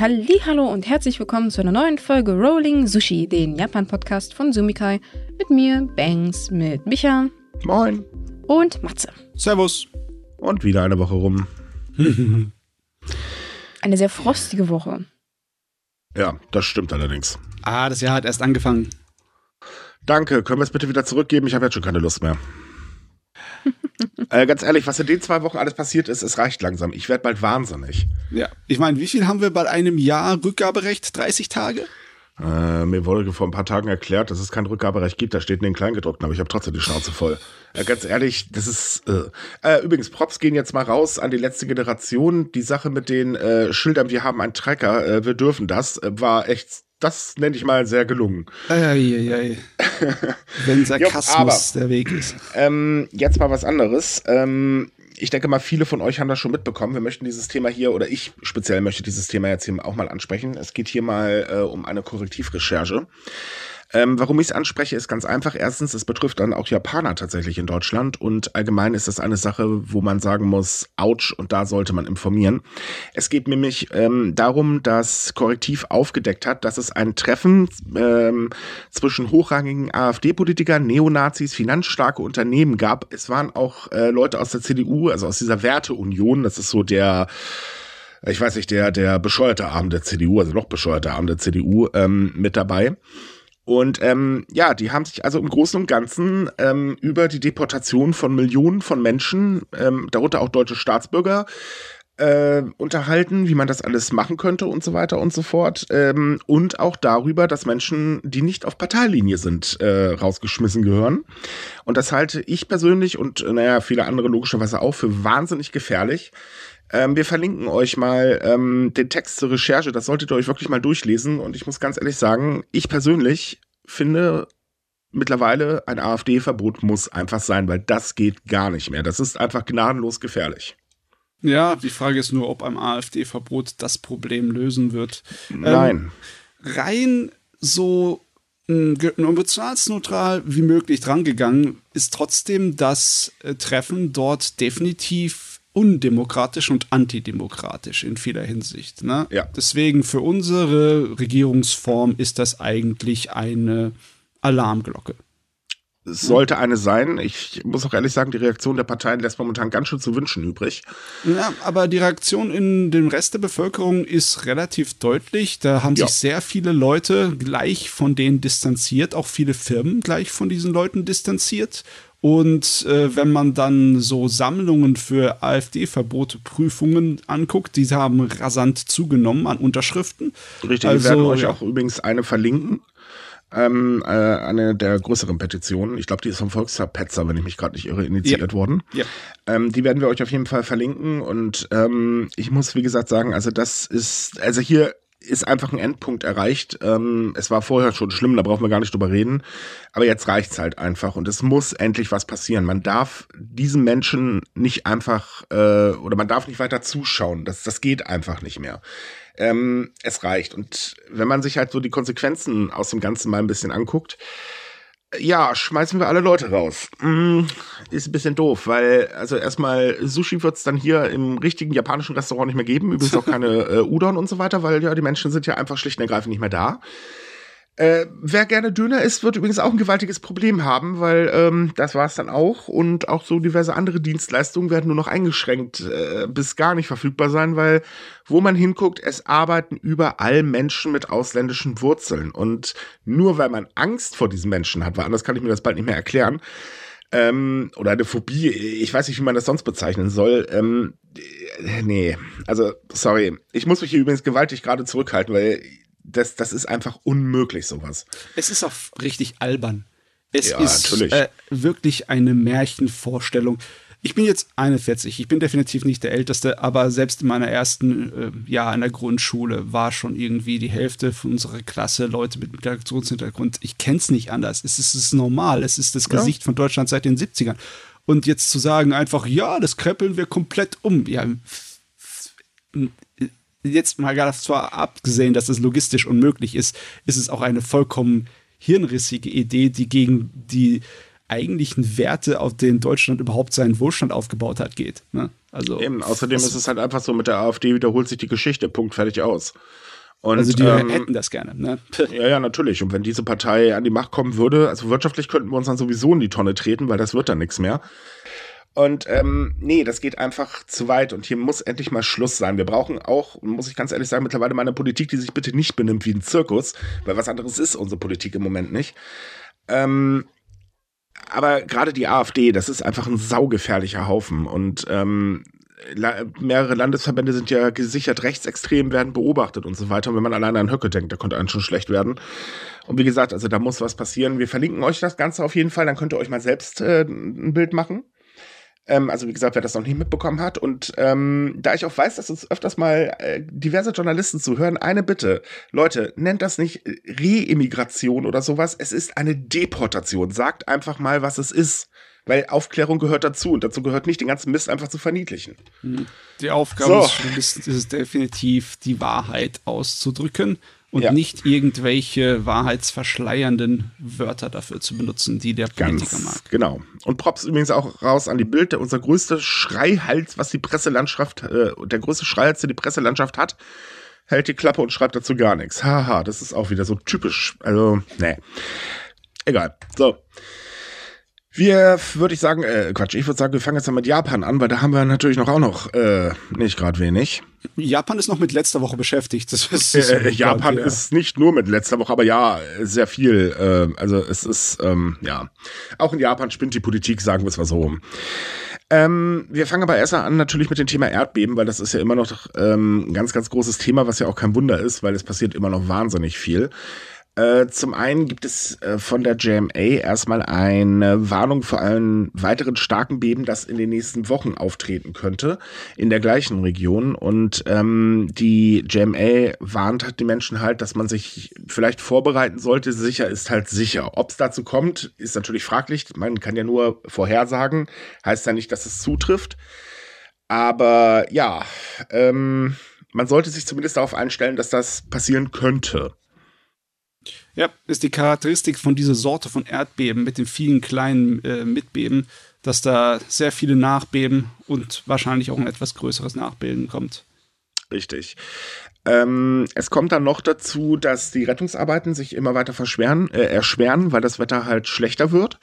Hallo und herzlich willkommen zu einer neuen Folge Rolling Sushi, den Japan-Podcast von Sumikai. Mit mir, Bangs, mit Micha. Moin. Und Matze. Servus. Und wieder eine Woche rum. eine sehr frostige Woche. Ja, das stimmt allerdings. Ah, das Jahr hat erst angefangen. Danke, können wir es bitte wieder zurückgeben? Ich habe jetzt schon keine Lust mehr. äh, ganz ehrlich, was in den zwei Wochen alles passiert ist, es reicht langsam. Ich werde bald wahnsinnig. Ja, ich meine, wie viel haben wir bei einem Jahr Rückgaberecht? 30 Tage? Äh, mir wurde vor ein paar Tagen erklärt, dass es kein Rückgaberecht gibt. Da steht in den Kleingedruckten, aber ich habe trotzdem die Schnauze voll. Äh, ganz ehrlich, das ist. Äh. äh. übrigens, Props gehen jetzt mal raus an die letzte Generation. Die Sache mit den äh, Schildern, wir haben einen Trecker, äh, wir dürfen das, war echt das nenne ich mal sehr gelungen. Eieiei. Wenn Sarkasmus jo, der Weg ist. Ähm, jetzt mal was anderes. Ähm, ich denke mal, viele von euch haben das schon mitbekommen. Wir möchten dieses Thema hier, oder ich speziell möchte dieses Thema jetzt hier auch mal ansprechen. Es geht hier mal äh, um eine Korrektivrecherche. Ähm, warum ich es anspreche, ist ganz einfach. Erstens, es betrifft dann auch Japaner tatsächlich in Deutschland und allgemein ist das eine Sache, wo man sagen muss, ouch, und da sollte man informieren. Es geht nämlich ähm, darum, dass Korrektiv aufgedeckt hat, dass es ein Treffen ähm, zwischen hochrangigen AfD-Politikern, Neonazis, finanzstarke Unternehmen gab. Es waren auch äh, Leute aus der CDU, also aus dieser Werteunion, das ist so der ich weiß nicht, der, der bescheuerte Arm der CDU, also noch bescheuerte Arm der CDU, ähm, mit dabei. Und ähm, ja, die haben sich also im Großen und Ganzen ähm, über die Deportation von Millionen von Menschen, ähm, darunter auch deutsche Staatsbürger, äh, unterhalten, wie man das alles machen könnte und so weiter und so fort. Ähm, und auch darüber, dass Menschen, die nicht auf Parteilinie sind, äh, rausgeschmissen gehören. Und das halte ich persönlich und äh, naja, viele andere logischerweise auch für wahnsinnig gefährlich. Ähm, wir verlinken euch mal ähm, den Text zur Recherche. Das solltet ihr euch wirklich mal durchlesen. Und ich muss ganz ehrlich sagen, ich persönlich finde mittlerweile ein AfD-Verbot muss einfach sein, weil das geht gar nicht mehr. Das ist einfach gnadenlos gefährlich. Ja, die Frage ist nur, ob ein AfD-Verbot das Problem lösen wird. Nein. Ähm, rein so emotionalsneutral wie möglich drangegangen ist trotzdem das äh, Treffen dort definitiv undemokratisch und antidemokratisch in vieler Hinsicht. Ne? Ja. Deswegen für unsere Regierungsform ist das eigentlich eine Alarmglocke. Es sollte eine sein. Ich muss auch ehrlich sagen, die Reaktion der Parteien lässt momentan ganz schön zu wünschen übrig. Ja, aber die Reaktion in dem Rest der Bevölkerung ist relativ deutlich. Da haben ja. sich sehr viele Leute gleich von denen distanziert, auch viele Firmen gleich von diesen Leuten distanziert. Und äh, wenn man dann so Sammlungen für AfD-Verbote-Prüfungen anguckt, die haben rasant zugenommen an Unterschriften. Richtig, also, wir werden euch ja. auch übrigens eine verlinken. Ähm, äh, eine der größeren Petitionen. Ich glaube, die ist vom Volkstag Petzer, wenn ich mich gerade nicht irre, initiiert ja. worden. Ja. Ähm, die werden wir euch auf jeden Fall verlinken. Und ähm, ich muss, wie gesagt, sagen, also das ist, also hier ist einfach ein Endpunkt erreicht. Ähm, es war vorher schon schlimm, da brauchen wir gar nicht drüber reden. Aber jetzt reicht's halt einfach und es muss endlich was passieren. Man darf diesen Menschen nicht einfach äh, oder man darf nicht weiter zuschauen. Das, das geht einfach nicht mehr. Ähm, es reicht. Und wenn man sich halt so die Konsequenzen aus dem Ganzen mal ein bisschen anguckt, ja, schmeißen wir alle Leute raus. Mm, ist ein bisschen doof, weil, also erstmal, Sushi wird es dann hier im richtigen japanischen Restaurant nicht mehr geben. Übrigens auch keine äh, Udon und so weiter, weil ja, die Menschen sind ja einfach schlicht und ergreifend nicht mehr da. Äh, wer gerne Döner isst, wird übrigens auch ein gewaltiges Problem haben, weil ähm, das war es dann auch. Und auch so diverse andere Dienstleistungen werden nur noch eingeschränkt äh, bis gar nicht verfügbar sein, weil wo man hinguckt, es arbeiten überall Menschen mit ausländischen Wurzeln. Und nur weil man Angst vor diesen Menschen hat, weil anders kann ich mir das bald nicht mehr erklären, ähm, oder eine Phobie, ich weiß nicht, wie man das sonst bezeichnen soll. Ähm, äh, nee, also sorry. Ich muss mich hier übrigens gewaltig gerade zurückhalten, weil das, das ist einfach unmöglich, sowas. Es ist auch richtig albern. Es ja, ist äh, wirklich eine Märchenvorstellung. Ich bin jetzt 41, ich bin definitiv nicht der Älteste, aber selbst in meiner ersten äh, Jahr in der Grundschule war schon irgendwie die Hälfte von unserer Klasse Leute mit Migrationshintergrund. Ich kenne es nicht anders. Es ist, es ist normal. Es ist das Gesicht ja. von Deutschland seit den 70ern. Und jetzt zu sagen einfach, ja, das kreppeln wir komplett um. Ja, jetzt mal zwar abgesehen, dass es logistisch unmöglich ist, ist es auch eine vollkommen hirnrissige Idee, die gegen die eigentlichen Werte, auf denen Deutschland überhaupt seinen Wohlstand aufgebaut hat, geht. Ne? Also, Eben, außerdem ist es halt einfach so, mit der AfD wiederholt sich die Geschichte, Punkt, fertig aus. Und, also die ähm, hätten das gerne. Ne? Ja, ja, natürlich. Und wenn diese Partei an die Macht kommen würde, also wirtschaftlich könnten wir uns dann sowieso in die Tonne treten, weil das wird dann nichts mehr. Und ähm, nee, das geht einfach zu weit und hier muss endlich mal Schluss sein. Wir brauchen auch, muss ich ganz ehrlich sagen, mittlerweile mal eine Politik, die sich bitte nicht benimmt wie ein Zirkus, weil was anderes ist unsere Politik im Moment nicht. Ähm, aber gerade die AfD, das ist einfach ein saugefährlicher Haufen und ähm, mehrere Landesverbände sind ja gesichert rechtsextrem, werden beobachtet und so weiter. Und wenn man alleine an Höcke denkt, da könnte einem schon schlecht werden. Und wie gesagt, also da muss was passieren. Wir verlinken euch das Ganze auf jeden Fall, dann könnt ihr euch mal selbst äh, ein Bild machen. Ähm, also wie gesagt, wer das noch nicht mitbekommen hat. Und ähm, da ich auch weiß, dass uns öfters mal äh, diverse Journalisten zuhören, eine Bitte. Leute, nennt das nicht Re-Immigration oder sowas. Es ist eine Deportation. Sagt einfach mal, was es ist. Weil Aufklärung gehört dazu und dazu gehört nicht, den ganzen Mist einfach zu verniedlichen. Die Aufgabe so. ist, ist definitiv, die Wahrheit auszudrücken und ja. nicht irgendwelche wahrheitsverschleiernden Wörter dafür zu benutzen, die der Politiker Ganz mag. Genau. Und Props übrigens auch raus an die Bild, unser größter Schreihals, was die Presselandschaft, äh, der größte Schreihals, der die Presselandschaft hat, hält die Klappe und schreibt dazu gar nichts. Haha, das ist auch wieder so typisch. Also, nee. Egal. So. Wir, würde ich sagen, äh, Quatsch, ich würde sagen, wir fangen jetzt mal mit Japan an, weil da haben wir natürlich noch auch noch äh, nicht gerade wenig. Japan ist noch mit letzter Woche beschäftigt. Das ist, das äh, Japan ja. ist nicht nur mit letzter Woche, aber ja, sehr viel. Äh, also es ist, ähm, ja, auch in Japan spinnt die Politik, sagen wir es mal so rum. Ähm, wir fangen aber erst an natürlich mit dem Thema Erdbeben, weil das ist ja immer noch ähm, ein ganz, ganz großes Thema, was ja auch kein Wunder ist, weil es passiert immer noch wahnsinnig viel. Äh, zum einen gibt es äh, von der JMA erstmal eine Warnung vor einem weiteren starken Beben, das in den nächsten Wochen auftreten könnte, in der gleichen Region. Und ähm, die JMA warnt die Menschen halt, dass man sich vielleicht vorbereiten sollte. Sicher ist halt sicher. Ob es dazu kommt, ist natürlich fraglich. Man kann ja nur vorhersagen, heißt ja nicht, dass es zutrifft. Aber ja, ähm, man sollte sich zumindest darauf einstellen, dass das passieren könnte. Ja, ist die Charakteristik von dieser Sorte von Erdbeben mit den vielen kleinen äh, Mitbeben, dass da sehr viele Nachbeben und wahrscheinlich auch ein etwas größeres Nachbeben kommt. Richtig. Ähm, es kommt dann noch dazu, dass die Rettungsarbeiten sich immer weiter verschweren, äh, erschweren, weil das Wetter halt schlechter wird.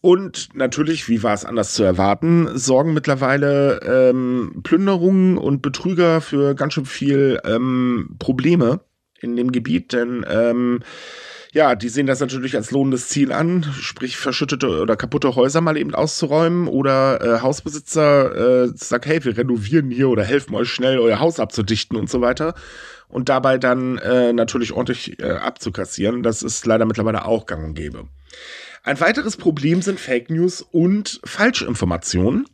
Und natürlich, wie war es anders zu erwarten, sorgen mittlerweile ähm, Plünderungen und Betrüger für ganz schön viel ähm, Probleme in dem Gebiet, denn ähm, ja, die sehen das natürlich als lohnendes Ziel an, sprich verschüttete oder kaputte Häuser mal eben auszuräumen oder äh, Hausbesitzer äh, sagt, hey, wir renovieren hier oder helfen euch schnell, euer Haus abzudichten und so weiter und dabei dann äh, natürlich ordentlich äh, abzukassieren. Das ist leider mittlerweile auch gang und gäbe. Ein weiteres Problem sind Fake News und Falschinformationen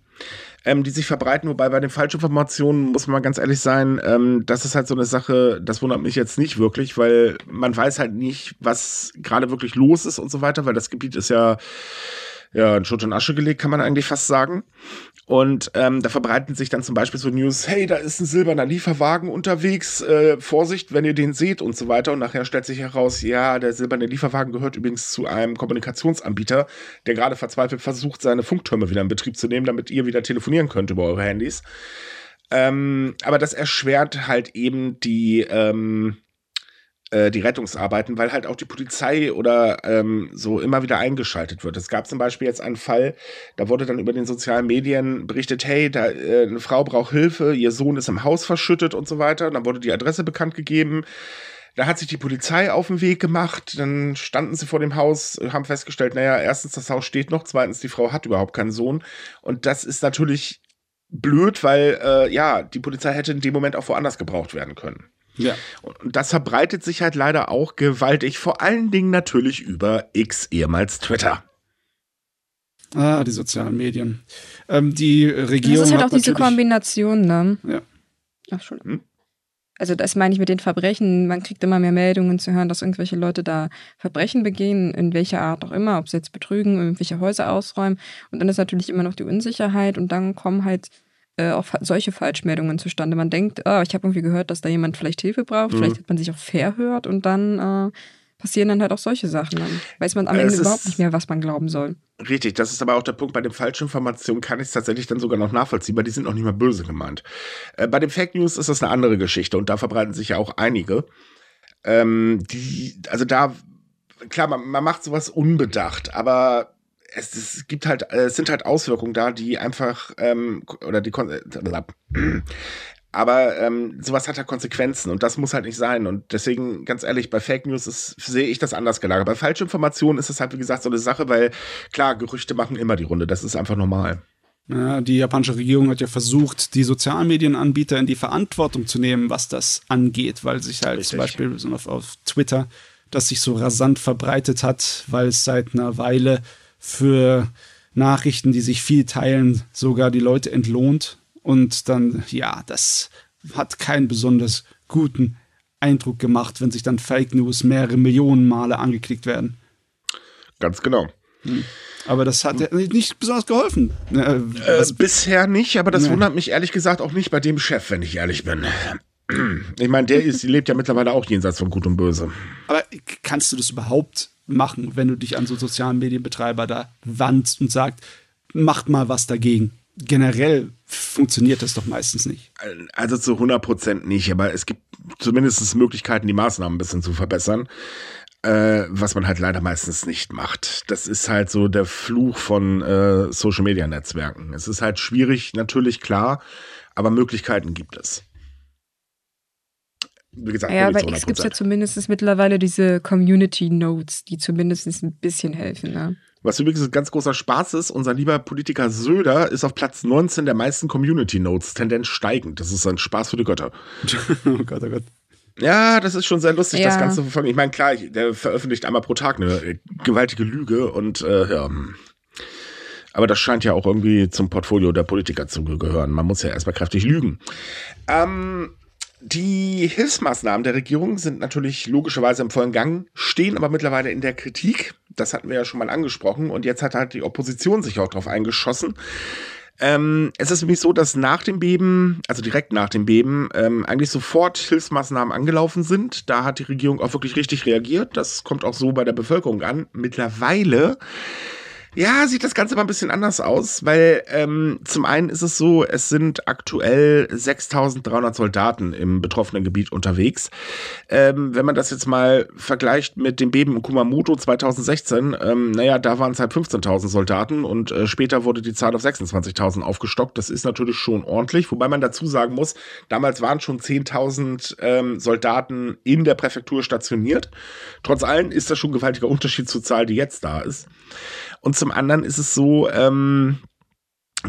ähm, die sich verbreiten. Wobei bei den Falschinformationen muss man ganz ehrlich sein, ähm, das ist halt so eine Sache, das wundert mich jetzt nicht wirklich, weil man weiß halt nicht, was gerade wirklich los ist und so weiter, weil das Gebiet ist ja ja, in Schutt und Asche gelegt, kann man eigentlich fast sagen. Und ähm, da verbreiten sich dann zum Beispiel so News, hey, da ist ein silberner Lieferwagen unterwegs, äh, Vorsicht, wenn ihr den seht und so weiter. Und nachher stellt sich heraus, ja, der silberne Lieferwagen gehört übrigens zu einem Kommunikationsanbieter, der gerade verzweifelt versucht, seine Funktürme wieder in Betrieb zu nehmen, damit ihr wieder telefonieren könnt über eure Handys. Ähm, aber das erschwert halt eben die, ähm, äh, die Rettungsarbeiten, weil halt auch die Polizei oder ähm, so immer wieder eingeschaltet wird. Es gab zum Beispiel jetzt einen Fall, da wurde dann über den sozialen Medien berichtet, hey, da äh, eine Frau braucht Hilfe, ihr Sohn ist im Haus verschüttet und so weiter. dann wurde die Adresse bekannt gegeben. Da hat sich die Polizei auf den Weg gemacht, dann standen sie vor dem Haus, haben festgestellt, naja, erstens, das Haus steht noch, zweitens, die Frau hat überhaupt keinen Sohn. Und das ist natürlich blöd, weil äh, ja, die Polizei hätte in dem Moment auch woanders gebraucht werden können. Ja. Und das verbreitet sich halt leider auch gewaltig, vor allen Dingen natürlich über X, ehemals Twitter. Ah, die sozialen Medien. Ähm, die Regierung. Das ist halt auch diese Kombination, ne? Ja. Ach, schon. Hm? Also das meine ich mit den Verbrechen. Man kriegt immer mehr Meldungen zu hören, dass irgendwelche Leute da Verbrechen begehen, in welcher Art auch immer, ob sie jetzt betrügen, irgendwelche Häuser ausräumen. Und dann ist natürlich immer noch die Unsicherheit und dann kommen halt äh, auch solche Falschmeldungen zustande. Man denkt, oh, ich habe irgendwie gehört, dass da jemand vielleicht Hilfe braucht, mhm. vielleicht hat man sich auch verhört und dann äh, passieren dann halt auch solche Sachen. Dann weiß man am Ende überhaupt nicht mehr, was man glauben soll. Richtig, das ist aber auch der Punkt. Bei den Falschinformationen kann ich es tatsächlich dann sogar noch nachvollziehen, weil die sind noch nicht mal böse gemeint. Äh, bei den Fake News ist das eine andere Geschichte und da verbreiten sich ja auch einige. Ähm, die, also da, klar, man, man macht sowas unbedacht, aber es, es gibt halt, es sind halt Auswirkungen da, die einfach, ähm, oder die, äh, aber ähm, sowas hat ja Konsequenzen und das muss halt nicht sein. Und deswegen, ganz ehrlich, bei Fake News ist, sehe ich das anders gelagert. Bei Falschinformationen ist es halt, wie gesagt, so eine Sache, weil klar, Gerüchte machen immer die Runde. Das ist einfach normal. Ja, die japanische Regierung hat ja versucht, die Sozialmedienanbieter in die Verantwortung zu nehmen, was das angeht, weil sich halt Richtig. zum Beispiel auf, auf Twitter das sich so rasant verbreitet hat, weil es seit einer Weile für Nachrichten, die sich viel teilen, sogar die Leute entlohnt und dann, ja, das hat keinen besonders guten Eindruck gemacht, wenn sich dann Fake News mehrere Millionen Male angeklickt werden. Ganz genau. Hm. Aber das hat nicht besonders geholfen. Äh, äh, bisher nicht, aber das ne. wundert mich ehrlich gesagt auch nicht bei dem Chef, wenn ich ehrlich bin. Ich meine, der ist, lebt ja mittlerweile auch jenseits von Gut und Böse. Aber kannst du das überhaupt machen, wenn du dich an so sozialen Medienbetreiber da wandst und sagst, macht mal was dagegen? generell funktioniert das doch meistens nicht. Also zu 100 Prozent nicht, aber es gibt zumindest Möglichkeiten, die Maßnahmen ein bisschen zu verbessern. Äh, was man halt leider meistens nicht macht. Das ist halt so der Fluch von äh, Social Media Netzwerken. Es ist halt schwierig, natürlich klar, aber Möglichkeiten gibt es. Wie gesagt, ja, aber es gibt ja zumindest mittlerweile diese Community Notes, die zumindest ein bisschen helfen. Ne? Was übrigens ein ganz großer Spaß ist, unser lieber Politiker Söder ist auf Platz 19 der meisten Community Notes, Tendenz steigend. Das ist ein Spaß für die Götter. oh Gott, oh Gott. Ja, das ist schon sehr lustig, ja. das Ganze zu verfolgen. Ich meine, klar, der veröffentlicht einmal pro Tag eine gewaltige Lüge und äh, ja. Aber das scheint ja auch irgendwie zum Portfolio der Politiker zu gehören. Man muss ja erstmal kräftig lügen. Ähm, die Hilfsmaßnahmen der Regierung sind natürlich logischerweise im vollen Gang, stehen aber mittlerweile in der Kritik. Das hatten wir ja schon mal angesprochen. Und jetzt hat halt die Opposition sich auch drauf eingeschossen. Ähm, es ist nämlich so, dass nach dem Beben, also direkt nach dem Beben, ähm, eigentlich sofort Hilfsmaßnahmen angelaufen sind. Da hat die Regierung auch wirklich richtig reagiert. Das kommt auch so bei der Bevölkerung an. Mittlerweile ja, sieht das Ganze mal ein bisschen anders aus, weil ähm, zum einen ist es so, es sind aktuell 6300 Soldaten im betroffenen Gebiet unterwegs. Ähm, wenn man das jetzt mal vergleicht mit dem Beben in Kumamoto 2016, ähm, naja, da waren es halt 15.000 Soldaten und äh, später wurde die Zahl auf 26.000 aufgestockt. Das ist natürlich schon ordentlich, wobei man dazu sagen muss, damals waren schon 10.000 ähm, Soldaten in der Präfektur stationiert. Trotz allem ist das schon ein gewaltiger Unterschied zur Zahl, die jetzt da ist. Und zum anderen ist es so, ähm,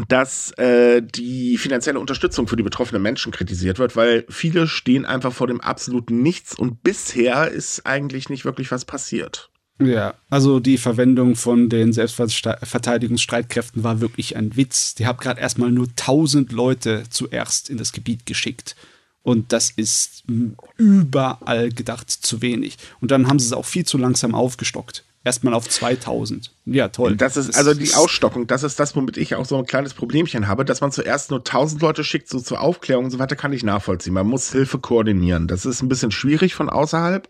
dass äh, die finanzielle Unterstützung für die betroffenen Menschen kritisiert wird, weil viele stehen einfach vor dem absoluten Nichts und bisher ist eigentlich nicht wirklich was passiert. Ja, also die Verwendung von den Selbstverteidigungsstreitkräften war wirklich ein Witz. Die haben gerade erstmal nur 1000 Leute zuerst in das Gebiet geschickt. Und das ist überall gedacht zu wenig. Und dann haben sie es auch viel zu langsam aufgestockt erstmal auf 2000. Ja, toll. Das ist also die Ausstockung, das ist das, womit ich auch so ein kleines Problemchen habe, dass man zuerst nur 1000 Leute schickt, so zur Aufklärung und so weiter, kann ich nachvollziehen. Man muss Hilfe koordinieren. Das ist ein bisschen schwierig von außerhalb.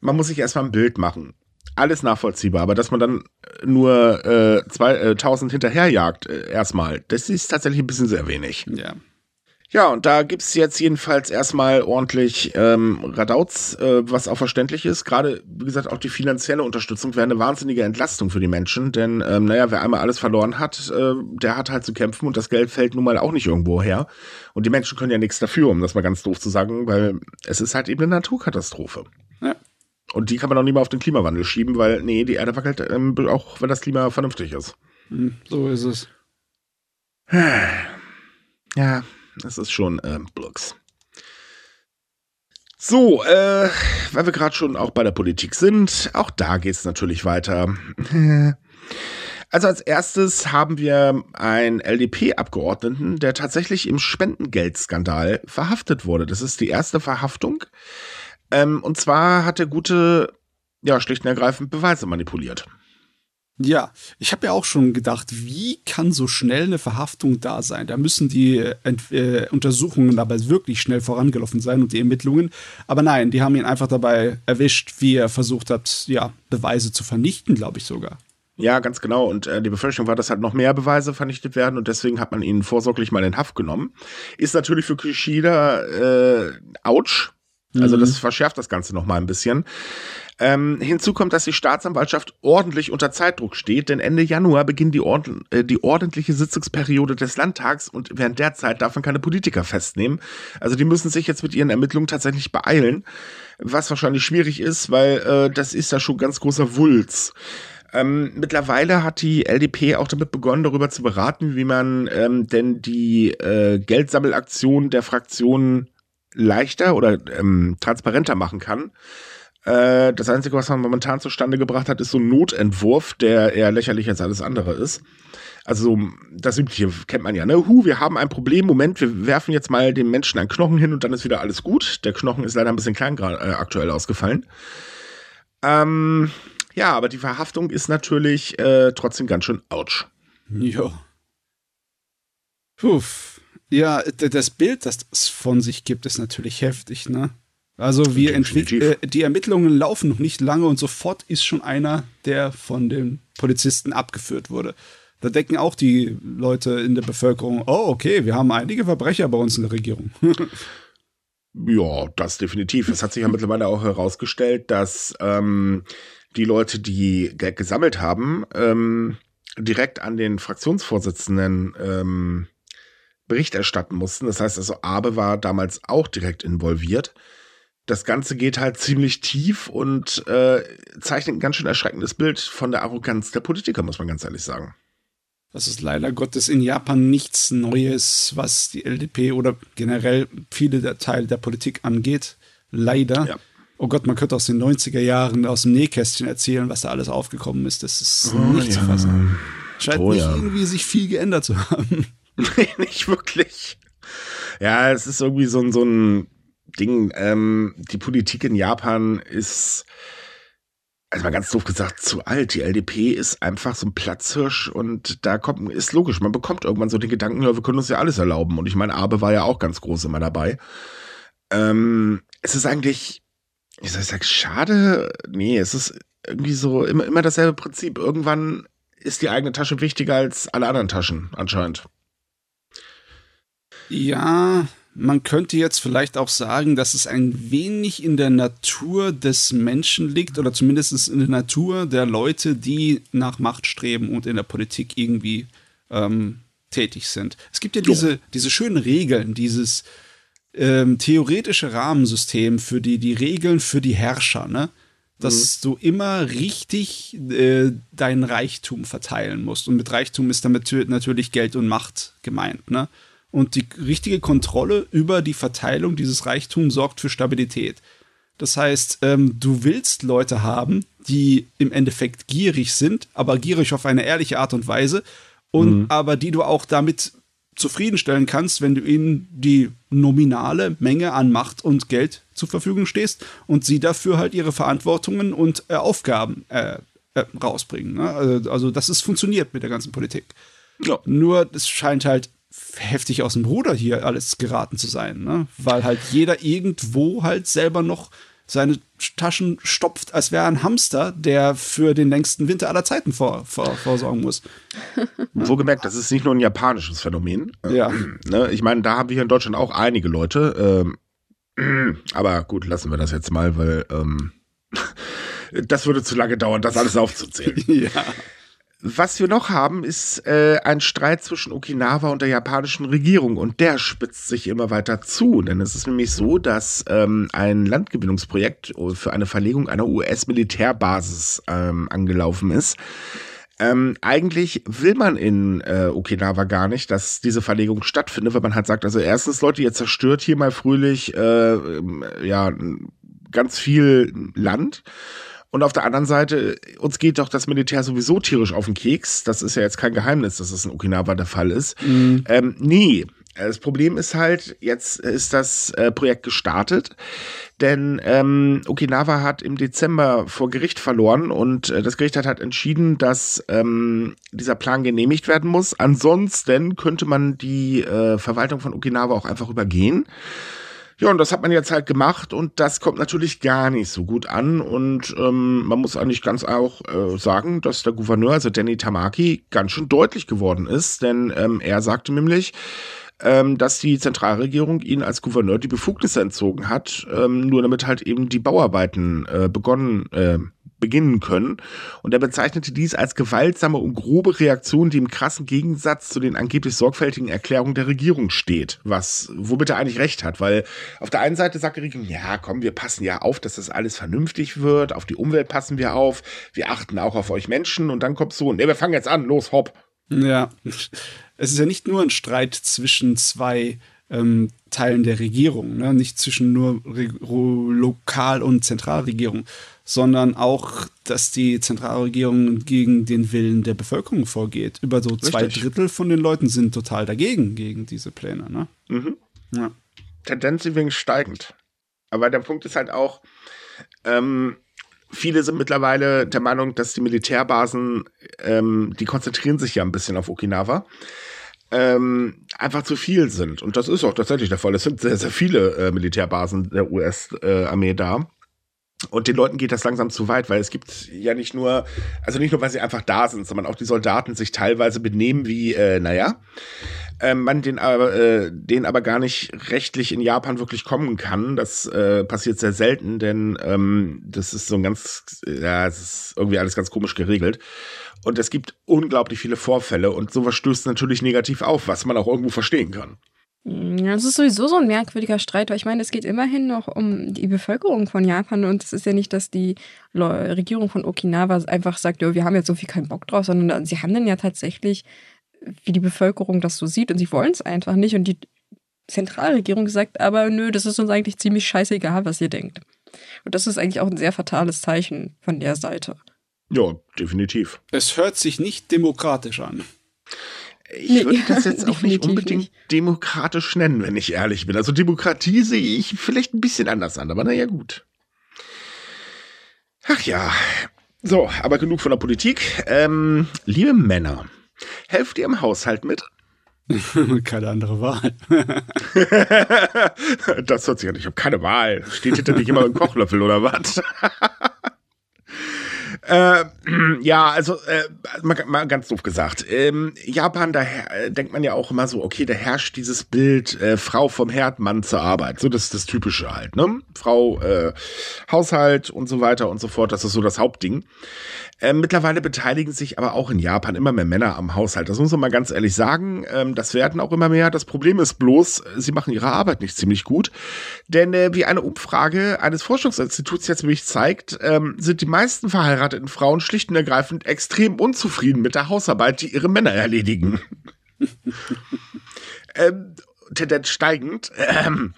Man muss sich erstmal ein Bild machen. Alles nachvollziehbar, aber dass man dann nur äh, zwei, äh, 1000 hinterherjagt, äh, erstmal, das ist tatsächlich ein bisschen sehr wenig. Ja. Ja, und da gibt's jetzt jedenfalls erstmal ordentlich ähm, Radauz, äh, was auch verständlich ist. Gerade, wie gesagt, auch die finanzielle Unterstützung wäre eine wahnsinnige Entlastung für die Menschen. Denn, ähm, naja, wer einmal alles verloren hat, äh, der hat halt zu kämpfen und das Geld fällt nun mal auch nicht irgendwo her. Und die Menschen können ja nichts dafür, um das mal ganz doof zu sagen, weil es ist halt eben eine Naturkatastrophe. Ja. Und die kann man auch nicht mehr auf den Klimawandel schieben, weil, nee, die Erde wackelt, ähm, auch wenn das Klima vernünftig ist. Hm, so ist es. Ja, das ist schon ähm, Blocks. So, äh, weil wir gerade schon auch bei der Politik sind, auch da geht es natürlich weiter. Also als erstes haben wir einen LDP-Abgeordneten, der tatsächlich im Spendengeldskandal verhaftet wurde. Das ist die erste Verhaftung. Ähm, und zwar hat der Gute, ja, schlicht und ergreifend Beweise manipuliert. Ja, ich habe ja auch schon gedacht, wie kann so schnell eine Verhaftung da sein? Da müssen die äh, äh, Untersuchungen aber wirklich schnell vorangelaufen sein und die Ermittlungen. Aber nein, die haben ihn einfach dabei erwischt, wie er versucht hat, ja, Beweise zu vernichten, glaube ich sogar. Ja, ganz genau. Und äh, die Befürchtung war, dass halt noch mehr Beweise vernichtet werden und deswegen hat man ihn vorsorglich mal in Haft genommen. Ist natürlich für Kishida äh, ouch. Also mhm. das verschärft das Ganze noch mal ein bisschen. Ähm, hinzu kommt, dass die Staatsanwaltschaft ordentlich unter Zeitdruck steht, denn Ende Januar beginnt die, ord äh, die ordentliche Sitzungsperiode des Landtags und während der Zeit darf man keine Politiker festnehmen. Also die müssen sich jetzt mit ihren Ermittlungen tatsächlich beeilen, was wahrscheinlich schwierig ist, weil äh, das ist ja schon ganz großer Wulz. Ähm, mittlerweile hat die LDP auch damit begonnen, darüber zu beraten, wie man ähm, denn die äh, Geldsammelaktion der Fraktionen leichter oder ähm, transparenter machen kann. Äh, das Einzige, was man momentan zustande gebracht hat, ist so ein Notentwurf, der eher lächerlich als alles andere ist. Also das Übliche kennt man ja, ne? Hu, wir haben ein Problem, Moment, wir werfen jetzt mal dem Menschen einen Knochen hin und dann ist wieder alles gut. Der Knochen ist leider ein bisschen klein äh, aktuell ausgefallen. Ähm, ja, aber die Verhaftung ist natürlich äh, trotzdem ganz schön ouch. Ja. Puh. Ja, das Bild, das es von sich gibt, ist natürlich heftig, ne? Also wir entwickeln, äh, die Ermittlungen laufen noch nicht lange und sofort ist schon einer, der von den Polizisten abgeführt wurde. Da denken auch die Leute in der Bevölkerung, oh, okay, wir haben einige Verbrecher bei uns in der Regierung. ja, das definitiv. Es hat sich ja mittlerweile auch herausgestellt, dass ähm, die Leute, die Geld gesammelt haben, ähm, direkt an den Fraktionsvorsitzenden ähm, Bericht erstatten mussten. Das heißt also, Abe war damals auch direkt involviert das Ganze geht halt ziemlich tief und äh, zeichnet ein ganz schön erschreckendes Bild von der Arroganz der Politiker, muss man ganz ehrlich sagen. Das ist leider Gottes in Japan nichts Neues, was die LDP oder generell viele der Teile der Politik angeht. Leider. Ja. Oh Gott, man könnte aus den 90er Jahren aus dem Nähkästchen erzählen, was da alles aufgekommen ist. Das ist oh, nicht ja. zu fassen. Scheint oh, nicht ja. irgendwie sich viel geändert zu haben. Nee, nicht wirklich. Ja, es ist irgendwie so ein, so ein Ding. Ähm, die Politik in Japan ist, also mal ganz doof gesagt, zu alt. Die LDP ist einfach so ein Platzhirsch und da kommt, ist logisch, man bekommt irgendwann so den Gedanken, ja, wir können uns ja alles erlauben. Und ich meine, Abe war ja auch ganz groß immer dabei. Ähm, es ist eigentlich, ich sagen, schade. Nee, es ist irgendwie so immer, immer dasselbe Prinzip. Irgendwann ist die eigene Tasche wichtiger als alle anderen Taschen, anscheinend. Ja, man könnte jetzt vielleicht auch sagen, dass es ein wenig in der Natur des Menschen liegt oder zumindest in der Natur der Leute, die nach Macht streben und in der Politik irgendwie ähm, tätig sind. Es gibt ja diese, diese schönen Regeln, dieses ähm, theoretische Rahmensystem für die, die Regeln für die Herrscher, ne? dass mhm. du immer richtig äh, deinen Reichtum verteilen musst. Und mit Reichtum ist damit natürlich Geld und Macht gemeint. Ne? Und die richtige Kontrolle über die Verteilung dieses Reichtums sorgt für Stabilität. Das heißt, ähm, du willst Leute haben, die im Endeffekt gierig sind, aber gierig auf eine ehrliche Art und Weise und mhm. aber die du auch damit zufriedenstellen kannst, wenn du ihnen die nominale Menge an Macht und Geld zur Verfügung stehst und sie dafür halt ihre Verantwortungen und äh, Aufgaben äh, äh, rausbringen. Ne? Also, also, dass es funktioniert mit der ganzen Politik. Ja. Nur es scheint halt heftig aus dem Ruder hier alles geraten zu sein, ne? weil halt jeder irgendwo halt selber noch seine Taschen stopft, als wäre ein Hamster, der für den längsten Winter aller Zeiten vor, vor, vorsorgen muss. So gemerkt, das ist nicht nur ein japanisches Phänomen. Ja. Ne? Ich meine, da haben wir hier in Deutschland auch einige Leute. Ähm, aber gut, lassen wir das jetzt mal, weil ähm, das würde zu lange dauern, das alles aufzuzählen. ja. Was wir noch haben, ist äh, ein Streit zwischen Okinawa und der japanischen Regierung und der spitzt sich immer weiter zu. Denn es ist nämlich so, dass ähm, ein Landgewinnungsprojekt für eine Verlegung einer US-Militärbasis ähm, angelaufen ist. Ähm, eigentlich will man in äh, Okinawa gar nicht, dass diese Verlegung stattfindet, weil man halt sagt, also erstens, Leute, ihr zerstört hier mal fröhlich äh, ja ganz viel Land. Und auf der anderen Seite, uns geht doch das Militär sowieso tierisch auf den Keks. Das ist ja jetzt kein Geheimnis, dass das in Okinawa der Fall ist. Mhm. Ähm, nee, das Problem ist halt, jetzt ist das äh, Projekt gestartet, denn ähm, Okinawa hat im Dezember vor Gericht verloren und äh, das Gericht hat halt entschieden, dass ähm, dieser Plan genehmigt werden muss. Ansonsten könnte man die äh, Verwaltung von Okinawa auch einfach übergehen. Ja, und das hat man jetzt halt gemacht und das kommt natürlich gar nicht so gut an. Und ähm, man muss eigentlich ganz auch äh, sagen, dass der Gouverneur, also Danny Tamaki, ganz schön deutlich geworden ist, denn ähm, er sagte nämlich, ähm, dass die Zentralregierung ihn als Gouverneur die Befugnisse entzogen hat, ähm, nur damit halt eben die Bauarbeiten äh, begonnen äh, beginnen können. Und er bezeichnete dies als gewaltsame und grobe Reaktion, die im krassen Gegensatz zu den angeblich sorgfältigen Erklärungen der Regierung steht, was, womit er eigentlich recht hat, weil auf der einen Seite sagt die Regierung, ja, komm, wir passen ja auf, dass das alles vernünftig wird, auf die Umwelt passen wir auf, wir achten auch auf euch Menschen und dann kommt so, ne, wir fangen jetzt an, los, hopp. Ja, es ist ja nicht nur ein Streit zwischen zwei ähm, Teilen der Regierung, ne? nicht zwischen nur Re Lokal- und Zentralregierung, sondern auch, dass die Zentralregierung gegen den Willen der Bevölkerung vorgeht. Über so zwei Richtig. Drittel von den Leuten sind total dagegen, gegen diese Pläne. Ne? Mhm. Ja. Tendenz übrigens steigend. Aber der Punkt ist halt auch, ähm, viele sind mittlerweile der Meinung, dass die Militärbasen, ähm, die konzentrieren sich ja ein bisschen auf Okinawa ähm, einfach zu viel sind. Und das ist auch tatsächlich der Fall. Es sind sehr, sehr viele äh, Militärbasen der US-Armee äh, da. Und den Leuten geht das langsam zu weit, weil es gibt ja nicht nur, also nicht nur, weil sie einfach da sind, sondern auch die Soldaten sich teilweise benehmen wie, äh, naja, äh, man den aber, äh, den aber gar nicht rechtlich in Japan wirklich kommen kann. Das äh, passiert sehr selten, denn ähm, das ist so ein ganz, ja, es ist irgendwie alles ganz komisch geregelt. Und es gibt unglaublich viele Vorfälle und sowas stößt natürlich negativ auf, was man auch irgendwo verstehen kann. Ja, das ist sowieso so ein merkwürdiger Streit, weil ich meine, es geht immerhin noch um die Bevölkerung von Japan und es ist ja nicht, dass die Regierung von Okinawa einfach sagt, ja, wir haben jetzt so viel keinen Bock drauf, sondern sie haben dann ja tatsächlich, wie die Bevölkerung das so sieht und sie wollen es einfach nicht und die Zentralregierung sagt, aber nö, das ist uns eigentlich ziemlich scheißegal, was ihr denkt. Und das ist eigentlich auch ein sehr fatales Zeichen von der Seite. Ja, definitiv. Es hört sich nicht demokratisch an. Ich nee, würde das jetzt auch nicht unbedingt nicht. demokratisch nennen, wenn ich ehrlich bin. Also Demokratie sehe ich vielleicht ein bisschen anders an, aber naja, gut. Ach ja. So, aber genug von der Politik. Ähm, liebe Männer, helft ihr im Haushalt mit? keine andere Wahl. das hört sich an. Ich habe keine Wahl. Steht hinter dich immer ein Kochlöffel oder was? Äh, ja, also äh, mal, mal, ganz doof gesagt. Ähm, Japan, da äh, denkt man ja auch immer so, okay, da herrscht dieses Bild äh, Frau vom Herd, Mann zur Arbeit. So das ist das Typische halt, ne? Frau, äh, Haushalt und so weiter und so fort. Das ist so das Hauptding. Ähm, mittlerweile beteiligen sich aber auch in Japan immer mehr Männer am Haushalt. Das muss man mal ganz ehrlich sagen. Ähm, das werden auch immer mehr. Das Problem ist bloß, sie machen ihre Arbeit nicht ziemlich gut. Denn äh, wie eine Umfrage eines Forschungsinstituts jetzt nämlich zeigt, ähm, sind die meisten verheirateten Frauen schlicht und ergreifend extrem unzufrieden mit der Hausarbeit, die ihre Männer erledigen. ähm, Tendenz steigend. Ähm,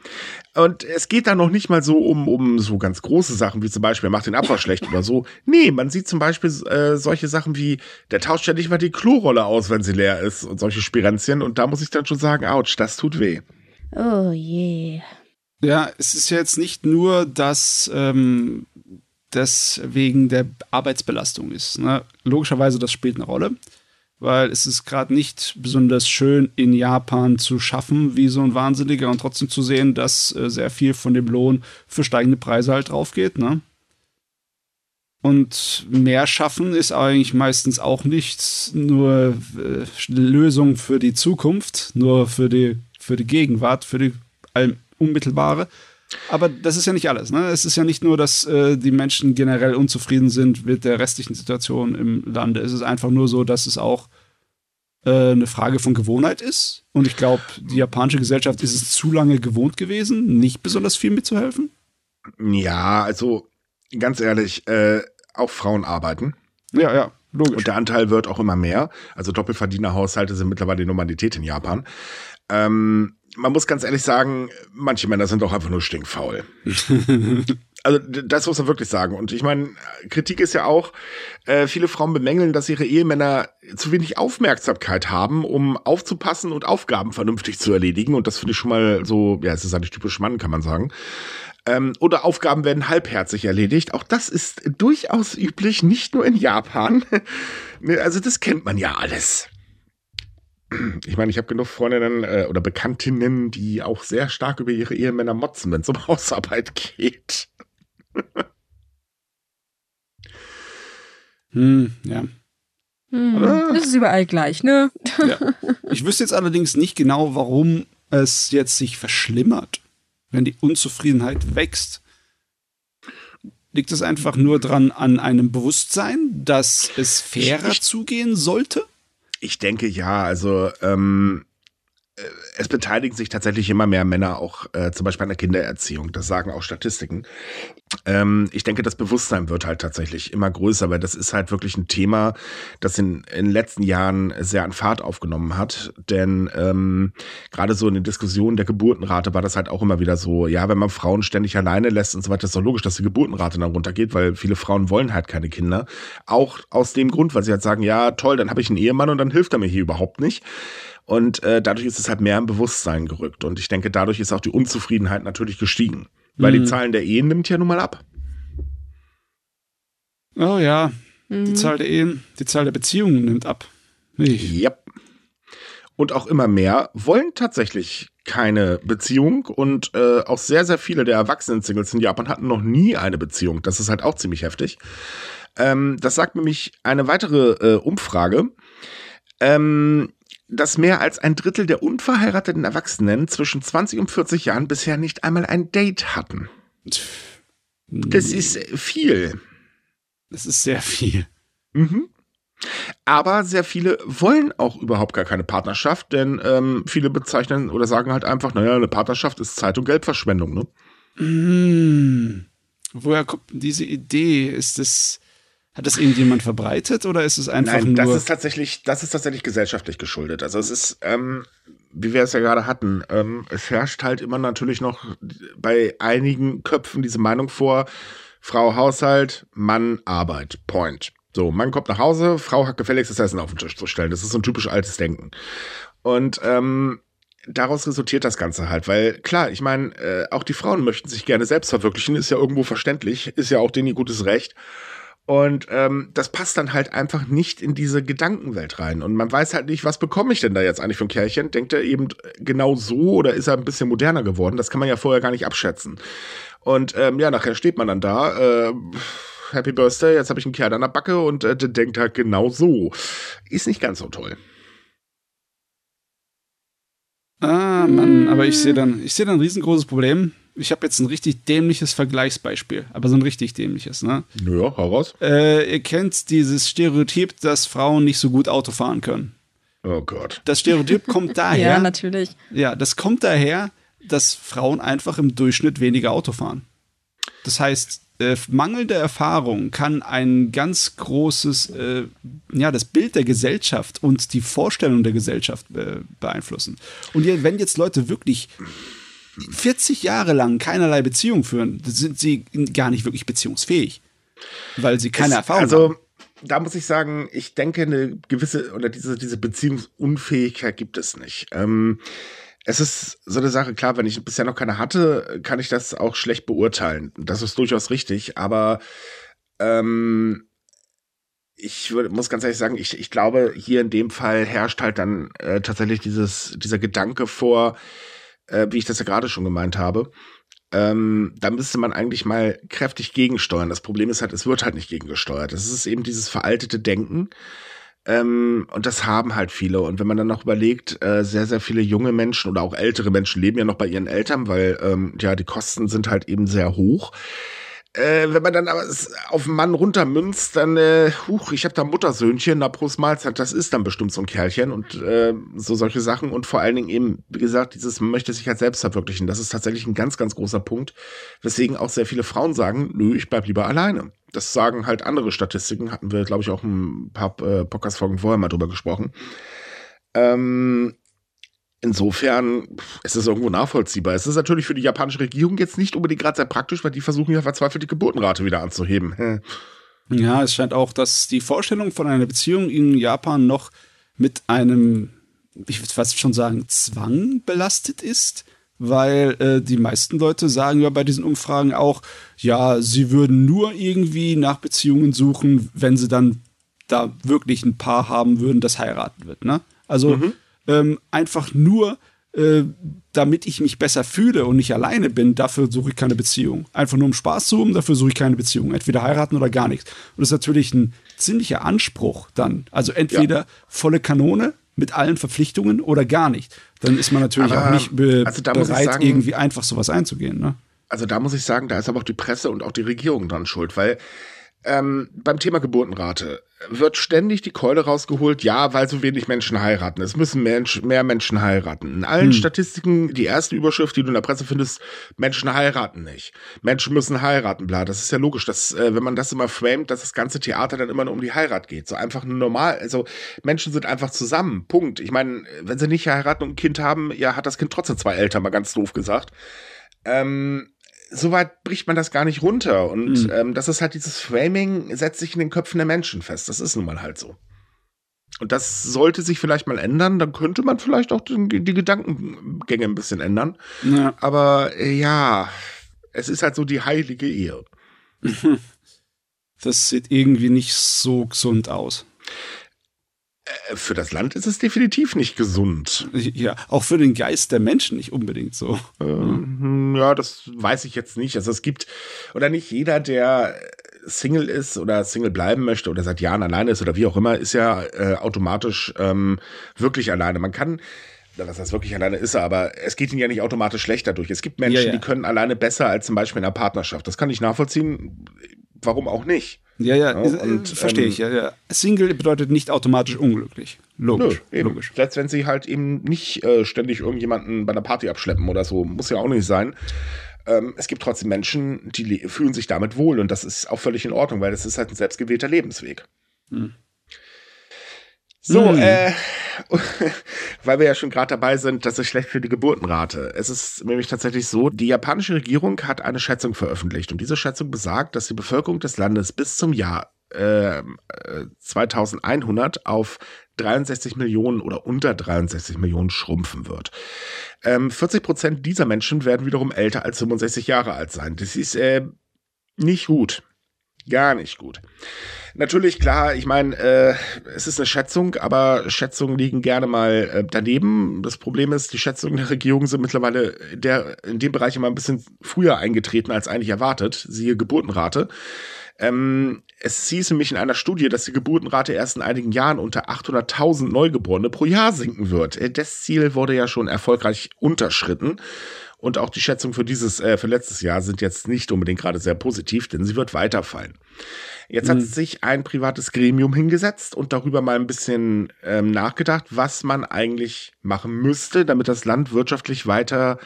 und es geht da noch nicht mal so um, um so ganz große Sachen, wie zum Beispiel, er macht den Abwasch schlecht oder so. Nee, man sieht zum Beispiel äh, solche Sachen wie, der tauscht ja nicht mal die Klorolle aus, wenn sie leer ist und solche Spirenzchen. Und da muss ich dann schon sagen, ouch, das tut weh. Oh je. Ja, es ist jetzt nicht nur, dass ähm, das wegen der Arbeitsbelastung ist. Ne? Logischerweise, das spielt eine Rolle weil es ist gerade nicht besonders schön in Japan zu schaffen wie so ein Wahnsinniger und trotzdem zu sehen, dass äh, sehr viel von dem Lohn für steigende Preise halt drauf geht, ne? Und mehr schaffen ist eigentlich meistens auch nicht nur äh, Lösung für die Zukunft, nur für die, für die Gegenwart, für die unmittelbare. Aber das ist ja nicht alles. Ne? Es ist ja nicht nur, dass äh, die Menschen generell unzufrieden sind mit der restlichen Situation im Lande. Es ist einfach nur so, dass es auch äh, eine Frage von Gewohnheit ist. Und ich glaube, die japanische Gesellschaft ist es zu lange gewohnt gewesen, nicht besonders viel mitzuhelfen. Ja, also ganz ehrlich, äh, auch Frauen arbeiten. Ja, ja. Logisch. Und der Anteil wird auch immer mehr. Also Doppelverdienerhaushalte sind mittlerweile die Normalität in Japan. Ähm, man muss ganz ehrlich sagen, manche Männer sind auch einfach nur stinkfaul. Also das muss man wirklich sagen. Und ich meine, Kritik ist ja auch, äh, viele Frauen bemängeln, dass ihre Ehemänner zu wenig Aufmerksamkeit haben, um aufzupassen und Aufgaben vernünftig zu erledigen. Und das finde ich schon mal so, ja, es ist eigentlich typisch Mann, kann man sagen. Ähm, oder Aufgaben werden halbherzig erledigt. Auch das ist durchaus üblich, nicht nur in Japan. Ne, also das kennt man ja alles. Ich meine, ich habe genug Freundinnen äh, oder Bekanntinnen, die auch sehr stark über ihre Ehemänner motzen, wenn es um Hausarbeit geht. hm, ja. Hm, das ist überall gleich, ne? Ja. Ich wüsste jetzt allerdings nicht genau, warum es jetzt sich verschlimmert, wenn die Unzufriedenheit wächst. Liegt es einfach nur dran an einem Bewusstsein, dass es fairer ich, ich, zugehen sollte? Ich denke ja, also ähm, es beteiligen sich tatsächlich immer mehr Männer auch äh, zum Beispiel an der Kindererziehung. Das sagen auch Statistiken. Ähm, ich denke, das Bewusstsein wird halt tatsächlich immer größer, weil das ist halt wirklich ein Thema, das in, in den letzten Jahren sehr an Fahrt aufgenommen hat. Denn ähm, gerade so in den Diskussionen der Geburtenrate war das halt auch immer wieder so, ja, wenn man Frauen ständig alleine lässt und so weiter, ist doch logisch, dass die Geburtenrate dann runtergeht, weil viele Frauen wollen halt keine Kinder. Auch aus dem Grund, weil sie halt sagen, ja, toll, dann habe ich einen Ehemann und dann hilft er mir hier überhaupt nicht. Und äh, dadurch ist es halt mehr im Bewusstsein gerückt. Und ich denke, dadurch ist auch die Unzufriedenheit natürlich gestiegen. Weil mhm. die Zahlen der Ehen nimmt ja nun mal ab. Oh ja, mhm. die Zahl der Ehen, die Zahl der Beziehungen nimmt ab. Ich. Yep. Und auch immer mehr wollen tatsächlich keine Beziehung und äh, auch sehr, sehr viele der Erwachsenen-Singles in Japan hatten noch nie eine Beziehung. Das ist halt auch ziemlich heftig. Ähm, das sagt nämlich eine weitere äh, Umfrage. Ähm, dass mehr als ein Drittel der unverheirateten Erwachsenen zwischen 20 und 40 Jahren bisher nicht einmal ein Date hatten. Das ist viel. Das ist sehr viel. Mhm. Aber sehr viele wollen auch überhaupt gar keine Partnerschaft, denn ähm, viele bezeichnen oder sagen halt einfach, naja, eine Partnerschaft ist Zeit- und Geldverschwendung, ne? Mmh. Woher kommt diese Idee? Ist es hat das irgendjemand verbreitet oder ist es einfach Nein, nur? Das ist tatsächlich, das ist tatsächlich gesellschaftlich geschuldet. Also es ist, ähm, wie wir es ja gerade hatten, ähm, es herrscht halt immer natürlich noch bei einigen Köpfen diese Meinung vor: Frau Haushalt, Mann Arbeit. Point. So, Mann kommt nach Hause, Frau hat gefälligst das Essen auf den Tisch zu stellen. Das ist so ein typisch altes Denken. Und ähm, daraus resultiert das Ganze halt, weil klar, ich meine, äh, auch die Frauen möchten sich gerne selbst verwirklichen, ist ja irgendwo verständlich, ist ja auch denen ihr gutes Recht. Und ähm, das passt dann halt einfach nicht in diese Gedankenwelt rein. Und man weiß halt nicht, was bekomme ich denn da jetzt eigentlich für ein Kerlchen? Denkt er eben genau so oder ist er ein bisschen moderner geworden? Das kann man ja vorher gar nicht abschätzen. Und ähm, ja, nachher steht man dann da. Äh, Happy Birthday, jetzt habe ich einen Kerl an der Backe und äh, der denkt halt genau so. Ist nicht ganz so toll. Ah, Mann, aber ich sehe dann, ich sehe dann ein riesengroßes Problem ich habe jetzt ein richtig dämliches Vergleichsbeispiel, aber so ein richtig dämliches, ne? Ja, hau raus. Äh, ihr kennt dieses Stereotyp, dass Frauen nicht so gut Auto fahren können. Oh Gott. Das Stereotyp kommt daher. ja, natürlich. Ja, das kommt daher, dass Frauen einfach im Durchschnitt weniger Auto fahren. Das heißt, äh, mangelnde Erfahrung kann ein ganz großes, äh, ja, das Bild der Gesellschaft und die Vorstellung der Gesellschaft äh, beeinflussen. Und wenn jetzt Leute wirklich 40 Jahre lang keinerlei Beziehung führen, sind sie gar nicht wirklich beziehungsfähig, weil sie keine es, Erfahrung also, haben. Da muss ich sagen, ich denke, eine gewisse oder diese, diese Beziehungsunfähigkeit gibt es nicht. Ähm, es ist so eine Sache, klar, wenn ich bisher noch keine hatte, kann ich das auch schlecht beurteilen. Das ist durchaus richtig, aber ähm, ich würde, muss ganz ehrlich sagen, ich, ich glaube, hier in dem Fall herrscht halt dann äh, tatsächlich dieses, dieser Gedanke vor, äh, wie ich das ja gerade schon gemeint habe, ähm, da müsste man eigentlich mal kräftig gegensteuern. Das Problem ist halt, es wird halt nicht gegengesteuert. Das ist eben dieses veraltete Denken. Ähm, und das haben halt viele. Und wenn man dann noch überlegt, äh, sehr, sehr viele junge Menschen oder auch ältere Menschen leben ja noch bei ihren Eltern, weil ähm, ja die Kosten sind halt eben sehr hoch. Äh, wenn man dann aber auf einen Mann runtermünzt, dann, äh, huch, ich habe da Muttersöhnchen, na Prost Mahlzeit, das ist dann bestimmt so ein Kerlchen und äh, so solche Sachen und vor allen Dingen eben, wie gesagt, dieses man möchte sich halt selbst verwirklichen, das ist tatsächlich ein ganz, ganz großer Punkt, weswegen auch sehr viele Frauen sagen, nö, ich bleib lieber alleine. Das sagen halt andere Statistiken, hatten wir, glaube ich, auch ein paar äh, Podcast-Folgen vorher mal drüber gesprochen. Ähm, insofern ist es irgendwo nachvollziehbar. Es ist natürlich für die japanische Regierung jetzt nicht unbedingt gerade sehr praktisch, weil die versuchen ja verzweifelt die Geburtenrate wieder anzuheben. Ja, es scheint auch, dass die Vorstellung von einer Beziehung in Japan noch mit einem, ich würde fast schon sagen, Zwang belastet ist, weil äh, die meisten Leute sagen ja bei diesen Umfragen auch, ja, sie würden nur irgendwie nach Beziehungen suchen, wenn sie dann da wirklich ein Paar haben würden, das heiraten wird. Ne? Also mhm. Ähm, einfach nur, äh, damit ich mich besser fühle und nicht alleine bin, dafür suche ich keine Beziehung. Einfach nur um Spaß zu haben, dafür suche ich keine Beziehung. Entweder heiraten oder gar nichts. Und das ist natürlich ein ziemlicher Anspruch dann. Also entweder ja. volle Kanone mit allen Verpflichtungen oder gar nicht. Dann ist man natürlich aber, auch nicht be also bereit, sagen, irgendwie einfach sowas einzugehen. Ne? Also da muss ich sagen, da ist aber auch die Presse und auch die Regierung dran schuld, weil ähm, beim Thema Geburtenrate wird ständig die Keule rausgeholt, ja, weil so wenig Menschen heiraten. Es müssen Mensch, mehr Menschen heiraten. In allen hm. Statistiken, die erste Überschrift, die du in der Presse findest, Menschen heiraten nicht. Menschen müssen heiraten, bla. Das ist ja logisch, dass, äh, wenn man das immer framet, dass das ganze Theater dann immer nur um die Heirat geht. So einfach normal, also Menschen sind einfach zusammen. Punkt. Ich meine, wenn sie nicht heiraten und ein Kind haben, ja, hat das Kind trotzdem zwei Eltern, mal ganz doof gesagt. Ähm, so weit bricht man das gar nicht runter. Und mhm. ähm, das ist halt dieses Framing, setzt sich in den Köpfen der Menschen fest. Das ist nun mal halt so. Und das sollte sich vielleicht mal ändern. Dann könnte man vielleicht auch die, die Gedankengänge ein bisschen ändern. Ja. Aber äh, ja, es ist halt so die heilige Ehe. Das sieht irgendwie nicht so gesund aus. Äh, für das Land ist es definitiv nicht gesund. Ja, auch für den Geist der Menschen nicht unbedingt so. Ähm, ja, das weiß ich jetzt nicht. Also es gibt, oder nicht jeder, der Single ist oder Single bleiben möchte oder seit Jahren alleine ist oder wie auch immer, ist ja äh, automatisch ähm, wirklich alleine. Man kann was das wirklich alleine ist, aber es geht ihnen ja nicht automatisch schlechter durch. Es gibt Menschen, ja, ja. die können alleine besser als zum Beispiel in einer Partnerschaft. Das kann ich nachvollziehen. Warum auch nicht? Ja, ja, ja und, verstehe ähm, ich. Ja, ja. Single bedeutet nicht automatisch unglücklich. Logisch. Nö, logisch. Selbst wenn sie halt eben nicht äh, ständig irgendjemanden bei einer Party abschleppen oder so, muss ja auch nicht sein. Ähm, es gibt trotzdem Menschen, die fühlen sich damit wohl und das ist auch völlig in Ordnung, weil das ist halt ein selbstgewählter Lebensweg. Hm. So, hm. äh, weil wir ja schon gerade dabei sind, das ist schlecht für die Geburtenrate. Es ist nämlich tatsächlich so, die japanische Regierung hat eine Schätzung veröffentlicht und diese Schätzung besagt, dass die Bevölkerung des Landes bis zum Jahr äh, 2100 auf 63 Millionen oder unter 63 Millionen schrumpfen wird. Ähm, 40 Prozent dieser Menschen werden wiederum älter als 65 Jahre alt sein. Das ist äh, nicht gut. Gar nicht gut. Natürlich, klar, ich meine, äh, es ist eine Schätzung, aber Schätzungen liegen gerne mal äh, daneben. Das Problem ist, die Schätzungen der Regierung sind mittlerweile in, der, in dem Bereich immer ein bisschen früher eingetreten als eigentlich erwartet, siehe Geburtenrate. Ähm, es hieß nämlich in einer Studie, dass die Geburtenrate erst in einigen Jahren unter 800.000 Neugeborene pro Jahr sinken wird. Äh, das Ziel wurde ja schon erfolgreich unterschritten. Und auch die Schätzungen für dieses, äh, für letztes Jahr sind jetzt nicht unbedingt gerade sehr positiv, denn sie wird weiterfallen. Jetzt mhm. hat sich ein privates Gremium hingesetzt und darüber mal ein bisschen ähm, nachgedacht, was man eigentlich machen müsste, damit das Land wirtschaftlich weiter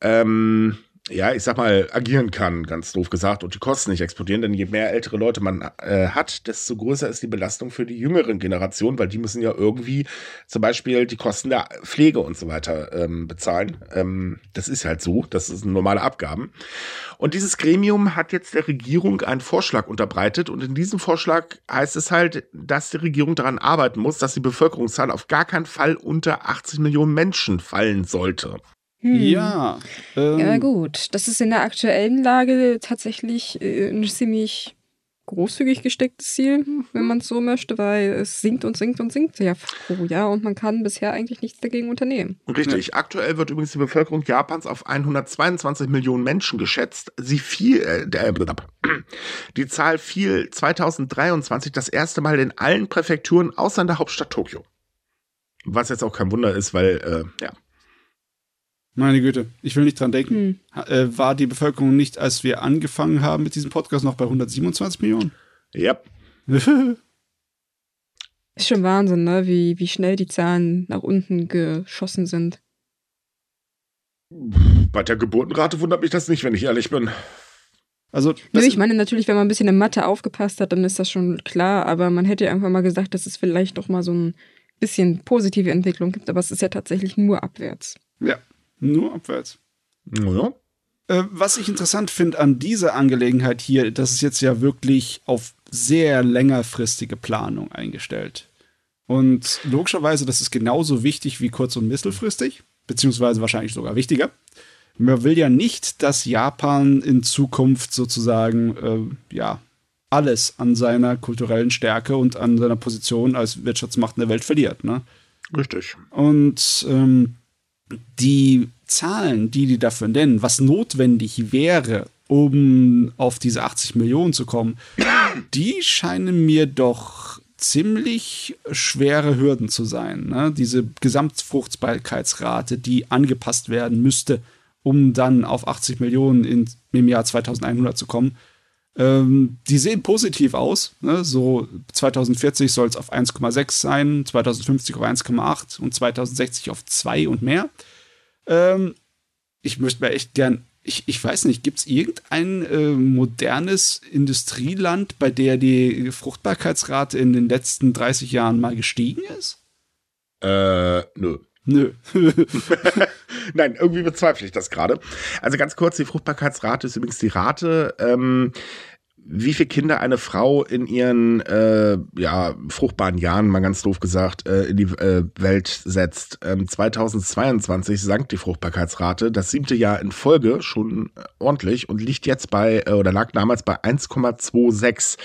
ähm, ja, ich sag mal, agieren kann, ganz doof gesagt, und die Kosten nicht explodieren, denn je mehr ältere Leute man äh, hat, desto größer ist die Belastung für die jüngeren Generationen, weil die müssen ja irgendwie zum Beispiel die Kosten der Pflege und so weiter ähm, bezahlen. Ähm, das ist halt so, das sind normale Abgaben. Und dieses Gremium hat jetzt der Regierung einen Vorschlag unterbreitet und in diesem Vorschlag heißt es halt, dass die Regierung daran arbeiten muss, dass die Bevölkerungszahl auf gar keinen Fall unter 80 Millionen Menschen fallen sollte. Hm. Ja. Ähm, ja, gut. Das ist in der aktuellen Lage tatsächlich äh, ein ziemlich großzügig gestecktes Ziel, wenn man es so möchte, weil es sinkt und sinkt und sinkt ja pro Jahr und man kann bisher eigentlich nichts dagegen unternehmen. Richtig. Aktuell wird übrigens die Bevölkerung Japans auf 122 Millionen Menschen geschätzt. Sie fiel, äh, der, die Zahl fiel 2023 das erste Mal in allen Präfekturen außer in der Hauptstadt Tokio. Was jetzt auch kein Wunder ist, weil, äh, ja, meine Güte, ich will nicht dran denken. Hm. Äh, war die Bevölkerung nicht, als wir angefangen haben mit diesem Podcast, noch bei 127 Millionen? Ja. Ist schon Wahnsinn, ne? wie, wie schnell die Zahlen nach unten geschossen sind. Bei der Geburtenrate wundert mich das nicht, wenn ich ehrlich bin. Also, Nö, ich meine natürlich, wenn man ein bisschen in Mathe aufgepasst hat, dann ist das schon klar, aber man hätte einfach mal gesagt, dass es vielleicht doch mal so ein bisschen positive Entwicklung gibt, aber es ist ja tatsächlich nur abwärts. Ja, nur abwärts. Ja. Äh, was ich interessant finde an dieser Angelegenheit hier, das ist jetzt ja wirklich auf sehr längerfristige Planung eingestellt. Und logischerweise, das ist genauso wichtig wie kurz- und mittelfristig, beziehungsweise wahrscheinlich sogar wichtiger. Man will ja nicht, dass Japan in Zukunft sozusagen, äh, ja, alles an seiner kulturellen Stärke und an seiner Position als Wirtschaftsmacht in der Welt verliert. Ne? Richtig. Und ähm, die Zahlen, die die dafür nennen, was notwendig wäre, um auf diese 80 Millionen zu kommen, die scheinen mir doch ziemlich schwere Hürden zu sein. Ne? Diese Gesamtfruchtbarkeitsrate, die angepasst werden müsste, um dann auf 80 Millionen in, im Jahr 2100 zu kommen. Ähm, die sehen positiv aus. Ne? So 2040 soll es auf 1,6 sein, 2050 auf 1,8 und 2060 auf 2 und mehr. Ähm, ich möchte mir echt gern, ich, ich weiß nicht, gibt es irgendein äh, modernes Industrieland, bei der die Fruchtbarkeitsrate in den letzten 30 Jahren mal gestiegen ist? Äh, nö. Nö. Nein, irgendwie bezweifle ich das gerade. Also ganz kurz, die Fruchtbarkeitsrate ist übrigens die Rate, ähm, wie viele Kinder eine Frau in ihren äh, ja, fruchtbaren Jahren, mal ganz doof gesagt, äh, in die äh, Welt setzt. Ähm, 2022 sank die Fruchtbarkeitsrate, das siebte Jahr in Folge schon äh, ordentlich und liegt jetzt bei, äh, oder lag damals bei 1,26.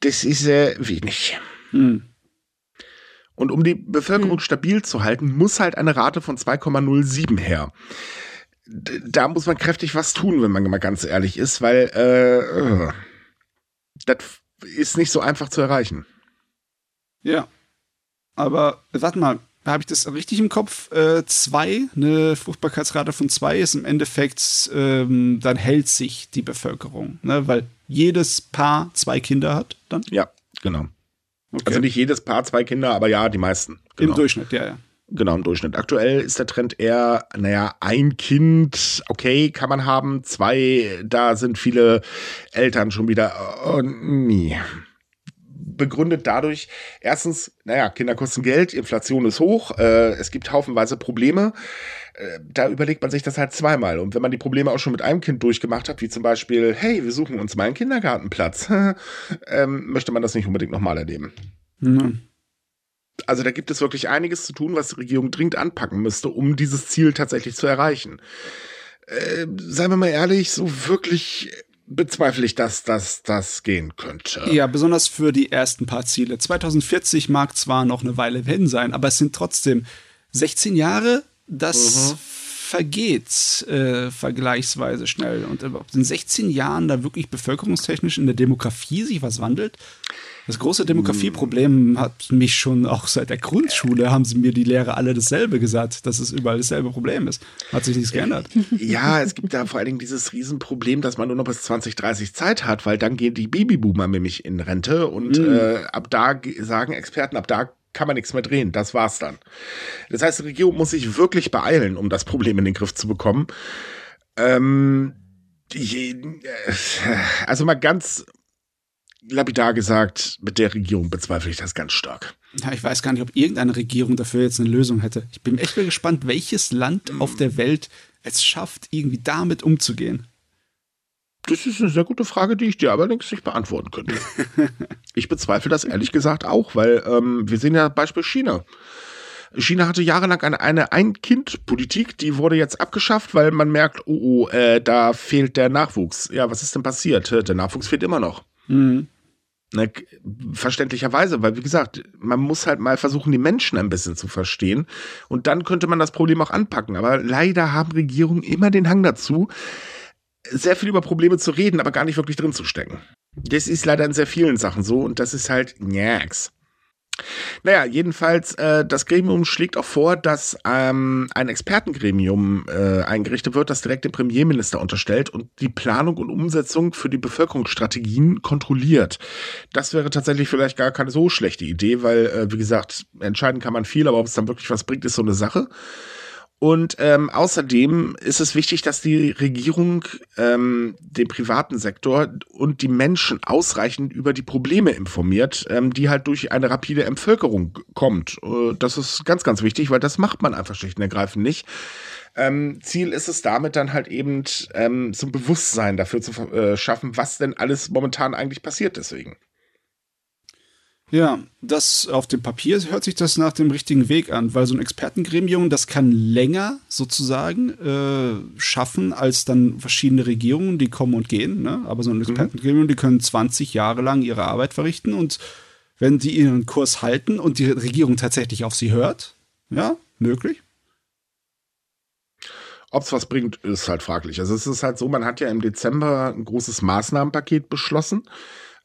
Das ist äh, wenig. Hm. Und um die Bevölkerung hm. stabil zu halten, muss halt eine Rate von 2,07 her. Da muss man kräftig was tun, wenn man mal ganz ehrlich ist, weil äh, das ist nicht so einfach zu erreichen. Ja. Aber warte mal, habe ich das richtig im Kopf? Äh, zwei, eine Fruchtbarkeitsrate von zwei ist im Endeffekt, ähm, dann hält sich die Bevölkerung, ne? weil jedes Paar zwei Kinder hat dann? Ja, genau. Okay. Also nicht jedes Paar zwei Kinder, aber ja, die meisten. Genau. Im Durchschnitt, ja, ja. Genau, im Durchschnitt. Aktuell ist der Trend eher, naja, ein Kind, okay, kann man haben, zwei, da sind viele Eltern schon wieder, oh, nee. Begründet dadurch, erstens, naja, Kinder kosten Geld, Inflation ist hoch, äh, es gibt haufenweise Probleme. Äh, da überlegt man sich das halt zweimal. Und wenn man die Probleme auch schon mit einem Kind durchgemacht hat, wie zum Beispiel, hey, wir suchen uns mal einen Kindergartenplatz, ähm, möchte man das nicht unbedingt nochmal erleben. Mhm. Also da gibt es wirklich einiges zu tun, was die Regierung dringend anpacken müsste, um dieses Ziel tatsächlich zu erreichen. Äh, seien wir mal ehrlich, so wirklich bezweifle ich, dass das das gehen könnte. Ja, besonders für die ersten paar Ziele. 2040 mag zwar noch eine Weile hin sein, aber es sind trotzdem 16 Jahre, das mhm. Vergeht äh, vergleichsweise schnell. Und ob in 16 Jahren da wirklich bevölkerungstechnisch in der Demografie sich was wandelt, das große Demografieproblem hat mich schon auch seit der Grundschule, haben sie mir die Lehrer alle dasselbe gesagt, dass es überall dasselbe Problem ist. Hat sich nichts geändert. Ja, es gibt da vor allen Dingen dieses Riesenproblem, dass man nur noch bis 2030 Zeit hat, weil dann gehen die Babyboomer nämlich in Rente und mhm. äh, ab da sagen Experten, ab da kann man nichts mehr drehen. Das war's dann. Das heißt, die Regierung muss sich wirklich beeilen, um das Problem in den Griff zu bekommen. Ähm, die, äh, also mal ganz lapidar gesagt, mit der Regierung bezweifle ich das ganz stark. Ja, ich weiß gar nicht, ob irgendeine Regierung dafür jetzt eine Lösung hätte. Ich bin echt mal gespannt, welches Land auf der Welt es schafft, irgendwie damit umzugehen. Das ist eine sehr gute Frage, die ich dir allerdings nicht beantworten könnte. ich bezweifle das ehrlich gesagt auch, weil ähm, wir sehen ja Beispiel China. China hatte jahrelang eine, Ein-Kind-Politik, die wurde jetzt abgeschafft, weil man merkt, oh, oh äh, da fehlt der Nachwuchs. Ja, was ist denn passiert? Der Nachwuchs fehlt immer noch. Mhm. Ne, verständlicherweise, weil wie gesagt, man muss halt mal versuchen, die Menschen ein bisschen zu verstehen und dann könnte man das Problem auch anpacken. Aber leider haben Regierungen immer den Hang dazu, sehr viel über Probleme zu reden, aber gar nicht wirklich drin zu stecken. Das ist leider in sehr vielen Sachen so und das ist halt njax. Naja, jedenfalls, äh, das Gremium schlägt auch vor, dass ähm, ein Expertengremium äh, eingerichtet wird, das direkt dem Premierminister unterstellt und die Planung und Umsetzung für die Bevölkerungsstrategien kontrolliert. Das wäre tatsächlich vielleicht gar keine so schlechte Idee, weil, äh, wie gesagt, entscheiden kann man viel, aber ob es dann wirklich was bringt, ist so eine Sache. Und ähm, außerdem ist es wichtig, dass die Regierung ähm, den privaten Sektor und die Menschen ausreichend über die Probleme informiert, ähm, die halt durch eine rapide Entvölkerung kommt. Äh, das ist ganz, ganz wichtig, weil das macht man einfach schlicht und ergreifend nicht. Ähm, Ziel ist es damit dann halt eben ähm, ein Bewusstsein dafür zu äh, schaffen, was denn alles momentan eigentlich passiert deswegen. Ja, das auf dem Papier hört sich das nach dem richtigen Weg an, weil so ein Expertengremium, das kann länger sozusagen äh, schaffen als dann verschiedene Regierungen, die kommen und gehen. Ne? Aber so ein mhm. Expertengremium, die können 20 Jahre lang ihre Arbeit verrichten und wenn die ihren Kurs halten und die Regierung tatsächlich auf sie hört, ja, möglich. Ob es was bringt, ist halt fraglich. Also es ist halt so, man hat ja im Dezember ein großes Maßnahmenpaket beschlossen.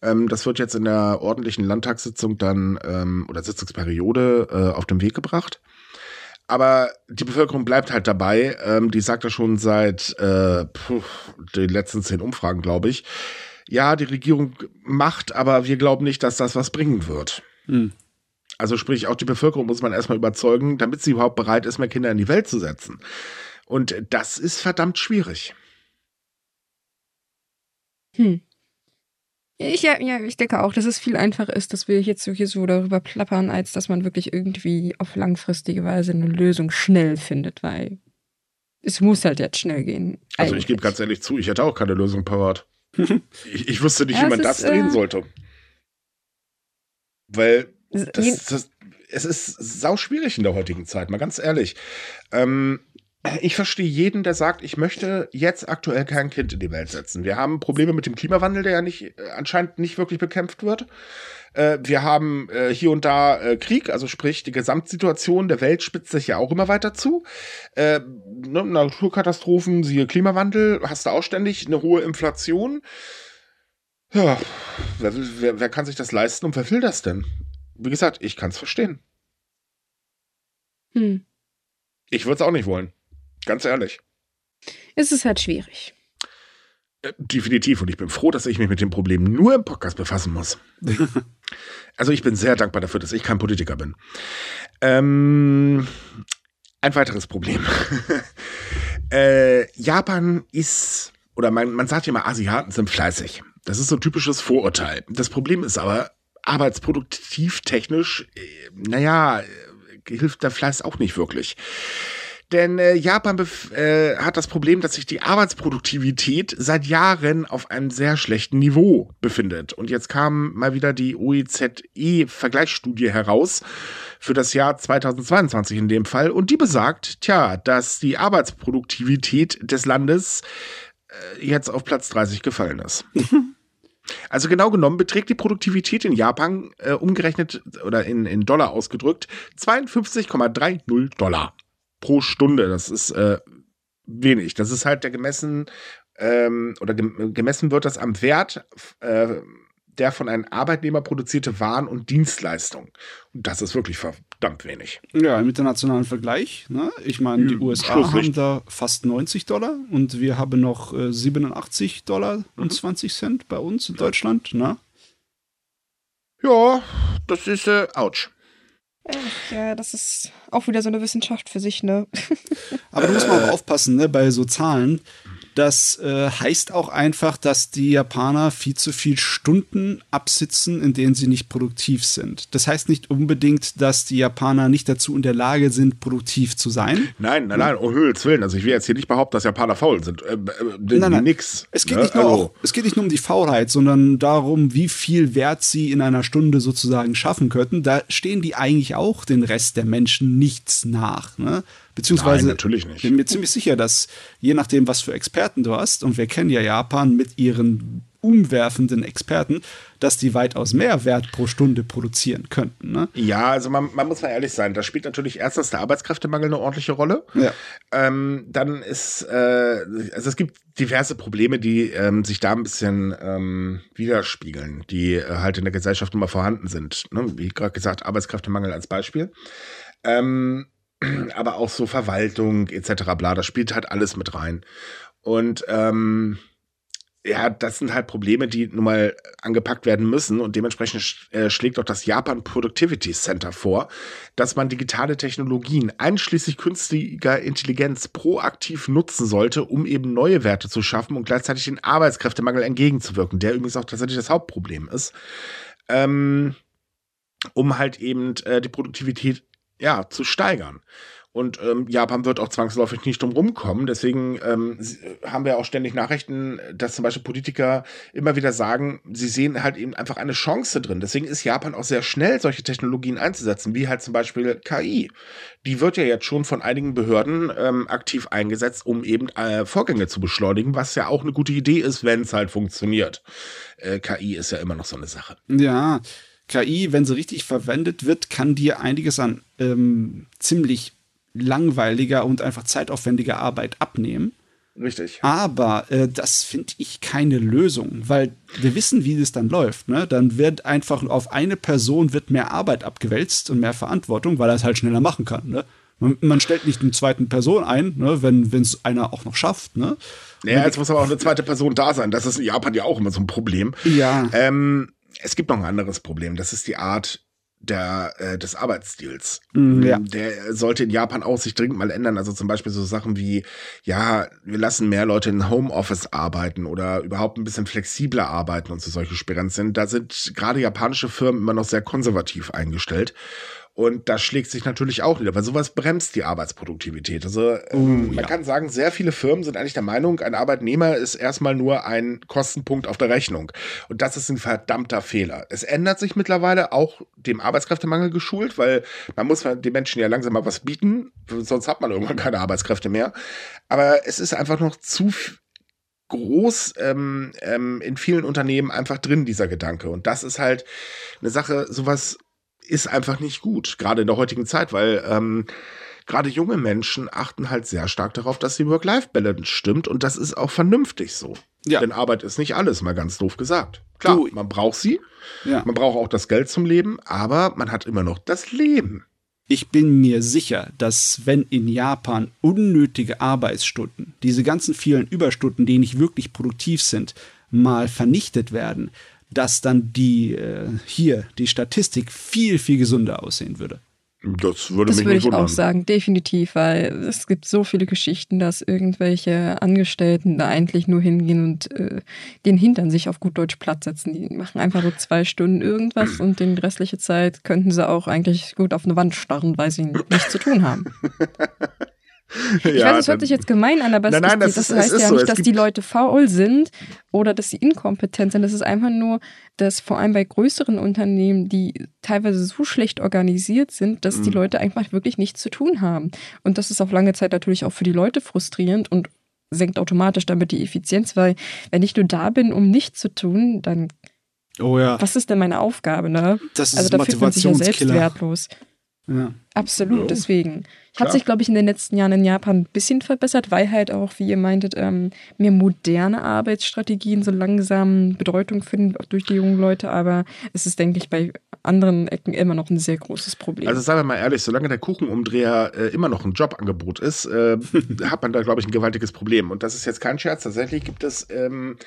Ähm, das wird jetzt in der ordentlichen Landtagssitzung dann ähm, oder Sitzungsperiode äh, auf den Weg gebracht. Aber die Bevölkerung bleibt halt dabei. Ähm, die sagt ja schon seit äh, puh, den letzten zehn Umfragen, glaube ich. Ja, die Regierung macht, aber wir glauben nicht, dass das was bringen wird. Hm. Also sprich, auch die Bevölkerung muss man erstmal überzeugen, damit sie überhaupt bereit ist, mehr Kinder in die Welt zu setzen. Und das ist verdammt schwierig. Hm. Ich, ja, ja, ich denke auch, dass es viel einfacher ist, dass wir jetzt hier so darüber plappern, als dass man wirklich irgendwie auf langfristige Weise eine Lösung schnell findet, weil es muss halt jetzt schnell gehen. Also ich gebe ganz ehrlich zu, ich hätte auch keine Lösung parat. ich, ich wusste nicht, ja, wie man das ist, drehen äh, sollte. Weil das, das, es ist sau schwierig in der heutigen Zeit, mal ganz ehrlich. Ähm, ich verstehe jeden, der sagt, ich möchte jetzt aktuell kein Kind in die Welt setzen. Wir haben Probleme mit dem Klimawandel, der ja nicht, äh, anscheinend nicht wirklich bekämpft wird. Äh, wir haben äh, hier und da Krieg, also sprich, die Gesamtsituation der Welt spitzt sich ja auch immer weiter zu. Ne, Naturkatastrophen, siehe Klimawandel, hast du auch ständig eine hohe Inflation. Ja, wer, wer, wer kann sich das leisten und wer will das denn? Wie gesagt, ich kann es verstehen. Hm. Ich würde es auch nicht wollen. Ganz ehrlich. Es ist halt schwierig. Äh, definitiv. Und ich bin froh, dass ich mich mit dem Problem nur im Podcast befassen muss. also ich bin sehr dankbar dafür, dass ich kein Politiker bin. Ähm, ein weiteres Problem. äh, Japan ist, oder man, man sagt ja immer, Asiaten sind fleißig. Das ist so ein typisches Vorurteil. Das Problem ist aber, arbeitsproduktiv technisch, äh, naja, äh, hilft der Fleiß auch nicht wirklich. Denn äh, Japan äh, hat das Problem, dass sich die Arbeitsproduktivität seit Jahren auf einem sehr schlechten Niveau befindet. Und jetzt kam mal wieder die OEZE-Vergleichsstudie heraus für das Jahr 2022 in dem Fall. Und die besagt, tja, dass die Arbeitsproduktivität des Landes äh, jetzt auf Platz 30 gefallen ist. Also genau genommen beträgt die Produktivität in Japan äh, umgerechnet oder in, in Dollar ausgedrückt 52,30 Dollar pro Stunde. Das ist äh, wenig. Das ist halt der gemessen ähm, oder gemessen wird das am Wert äh, der von einem Arbeitnehmer produzierte Waren und Dienstleistungen. Und das ist wirklich verdammt wenig. Ja, im internationalen Vergleich. Ne? Ich meine, die USA haben da fast 90 Dollar und wir haben noch äh, 87 Dollar und mhm. 20 Cent bei uns in Deutschland. Ne? Ja, das ist äh, ouch. Ja, das ist auch wieder so eine Wissenschaft für sich, ne? Aber da muss man auch aufpassen, ne, bei so Zahlen. Das äh, heißt auch einfach, dass die Japaner viel zu viel Stunden absitzen, in denen sie nicht produktiv sind. Das heißt nicht unbedingt, dass die Japaner nicht dazu in der Lage sind, produktiv zu sein. Nein, nein, nein, um Höhls Willen. Also ich will jetzt hier nicht behaupten, dass Japaner faul sind. Äh, äh, nein, nein. Nix. Es geht, ne? nicht nur also. auch, es geht nicht nur um die Faulheit, sondern darum, wie viel Wert sie in einer Stunde sozusagen schaffen könnten. Da stehen die eigentlich auch den Rest der Menschen nichts nach. Ne? Beziehungsweise, Nein, natürlich nicht. bin mir ziemlich sicher, dass je nachdem, was für Experten du hast, und wir kennen ja Japan mit ihren umwerfenden Experten, dass die weitaus mehr Wert pro Stunde produzieren könnten. Ne? Ja, also man, man, muss mal ehrlich sein, da spielt natürlich erstens der Arbeitskräftemangel eine ordentliche Rolle. Ja. Ähm, dann ist, äh, also es gibt diverse Probleme, die ähm, sich da ein bisschen ähm, widerspiegeln, die äh, halt in der Gesellschaft immer vorhanden sind. Ne? Wie gerade gesagt, Arbeitskräftemangel als Beispiel. Ähm, aber auch so Verwaltung etc. bla, das spielt halt alles mit rein. Und ähm, ja, das sind halt Probleme, die nun mal angepackt werden müssen und dementsprechend äh, schlägt auch das Japan Productivity Center vor, dass man digitale Technologien einschließlich künstlicher Intelligenz proaktiv nutzen sollte, um eben neue Werte zu schaffen und gleichzeitig den Arbeitskräftemangel entgegenzuwirken, der übrigens auch tatsächlich das Hauptproblem ist, ähm, um halt eben äh, die Produktivität ja zu steigern. Und ähm, Japan wird auch zwangsläufig nicht drum rumkommen. Deswegen ähm, haben wir auch ständig Nachrichten, dass zum Beispiel Politiker immer wieder sagen, sie sehen halt eben einfach eine Chance drin. Deswegen ist Japan auch sehr schnell, solche Technologien einzusetzen, wie halt zum Beispiel KI. Die wird ja jetzt schon von einigen Behörden ähm, aktiv eingesetzt, um eben äh, Vorgänge zu beschleunigen, was ja auch eine gute Idee ist, wenn es halt funktioniert. Äh, KI ist ja immer noch so eine Sache. Ja. KI, wenn sie richtig verwendet wird, kann dir einiges an ähm, ziemlich langweiliger und einfach zeitaufwendiger Arbeit abnehmen. Richtig. Aber äh, das finde ich keine Lösung, weil wir wissen, wie das dann läuft. Ne? Dann wird einfach auf eine Person wird mehr Arbeit abgewälzt und mehr Verantwortung, weil er es halt schneller machen kann. Ne? Man, man, stellt nicht eine zweite Person ein, ne? wenn es einer auch noch schafft. Ne? Ja, jetzt muss aber auch eine zweite Person da sein. Das ist in Japan ja auch immer so ein Problem. Ja. Ähm, es gibt noch ein anderes Problem. Das ist die Art, der, äh, des Arbeitsstils. Mm, ja. Der sollte in Japan auch sich dringend mal ändern. Also zum Beispiel so Sachen wie, ja, wir lassen mehr Leute in Homeoffice arbeiten oder überhaupt ein bisschen flexibler arbeiten und so solche Sperren sind. Da sind gerade japanische Firmen immer noch sehr konservativ eingestellt. Und das schlägt sich natürlich auch wieder, weil sowas bremst die Arbeitsproduktivität. Also uh, man ja. kann sagen, sehr viele Firmen sind eigentlich der Meinung, ein Arbeitnehmer ist erstmal nur ein Kostenpunkt auf der Rechnung. Und das ist ein verdammter Fehler. Es ändert sich mittlerweile auch dem Arbeitskräftemangel geschult, weil man muss den Menschen ja langsam mal was bieten, sonst hat man irgendwann keine Arbeitskräfte mehr. Aber es ist einfach noch zu groß ähm, ähm, in vielen Unternehmen einfach drin, dieser Gedanke. Und das ist halt eine Sache, sowas ist einfach nicht gut, gerade in der heutigen Zeit, weil ähm, gerade junge Menschen achten halt sehr stark darauf, dass die Work-Life-Balance stimmt und das ist auch vernünftig so. Ja. Denn Arbeit ist nicht alles, mal ganz doof gesagt. Klar, du, man braucht sie, ja. man braucht auch das Geld zum Leben, aber man hat immer noch das Leben. Ich bin mir sicher, dass wenn in Japan unnötige Arbeitsstunden, diese ganzen vielen Überstunden, die nicht wirklich produktiv sind, mal vernichtet werden, dass dann die äh, hier die Statistik viel, viel gesünder aussehen würde. Das würde das mich würde ich wundern. auch sagen, definitiv, weil es gibt so viele Geschichten, dass irgendwelche Angestellten da eigentlich nur hingehen und äh, den Hintern sich auf gut Deutsch platt setzen. Die machen einfach nur zwei Stunden irgendwas und die restliche Zeit könnten sie auch eigentlich gut auf eine Wand starren, weil sie nichts zu tun haben. Ich ja, weiß, es hört sich jetzt gemein an, aber nein, nein, ist, das, das heißt ist ja so. nicht, dass die Leute faul sind oder dass sie inkompetent sind. Das ist einfach nur, dass vor allem bei größeren Unternehmen, die teilweise so schlecht organisiert sind, dass mhm. die Leute einfach wirklich nichts zu tun haben. Und das ist auf lange Zeit natürlich auch für die Leute frustrierend und senkt automatisch damit die Effizienz, weil wenn ich nur da bin, um nichts zu tun, dann oh ja. was ist denn meine Aufgabe, ne? Das ist also da fühlt man sich ja selbst wertlos. Ja. Absolut, ja. deswegen. Hat sich, glaube ich, in den letzten Jahren in Japan ein bisschen verbessert, weil halt auch, wie ihr meintet, ähm, mehr moderne Arbeitsstrategien so langsam Bedeutung finden, auch durch die jungen Leute. Aber es ist, denke ich, bei anderen Ecken immer noch ein sehr großes Problem. Also sagen wir mal ehrlich, solange der Kuchenumdreher äh, immer noch ein Jobangebot ist, äh, hat man da, glaube ich, ein gewaltiges Problem. Und das ist jetzt kein Scherz. Tatsächlich gibt es ähm,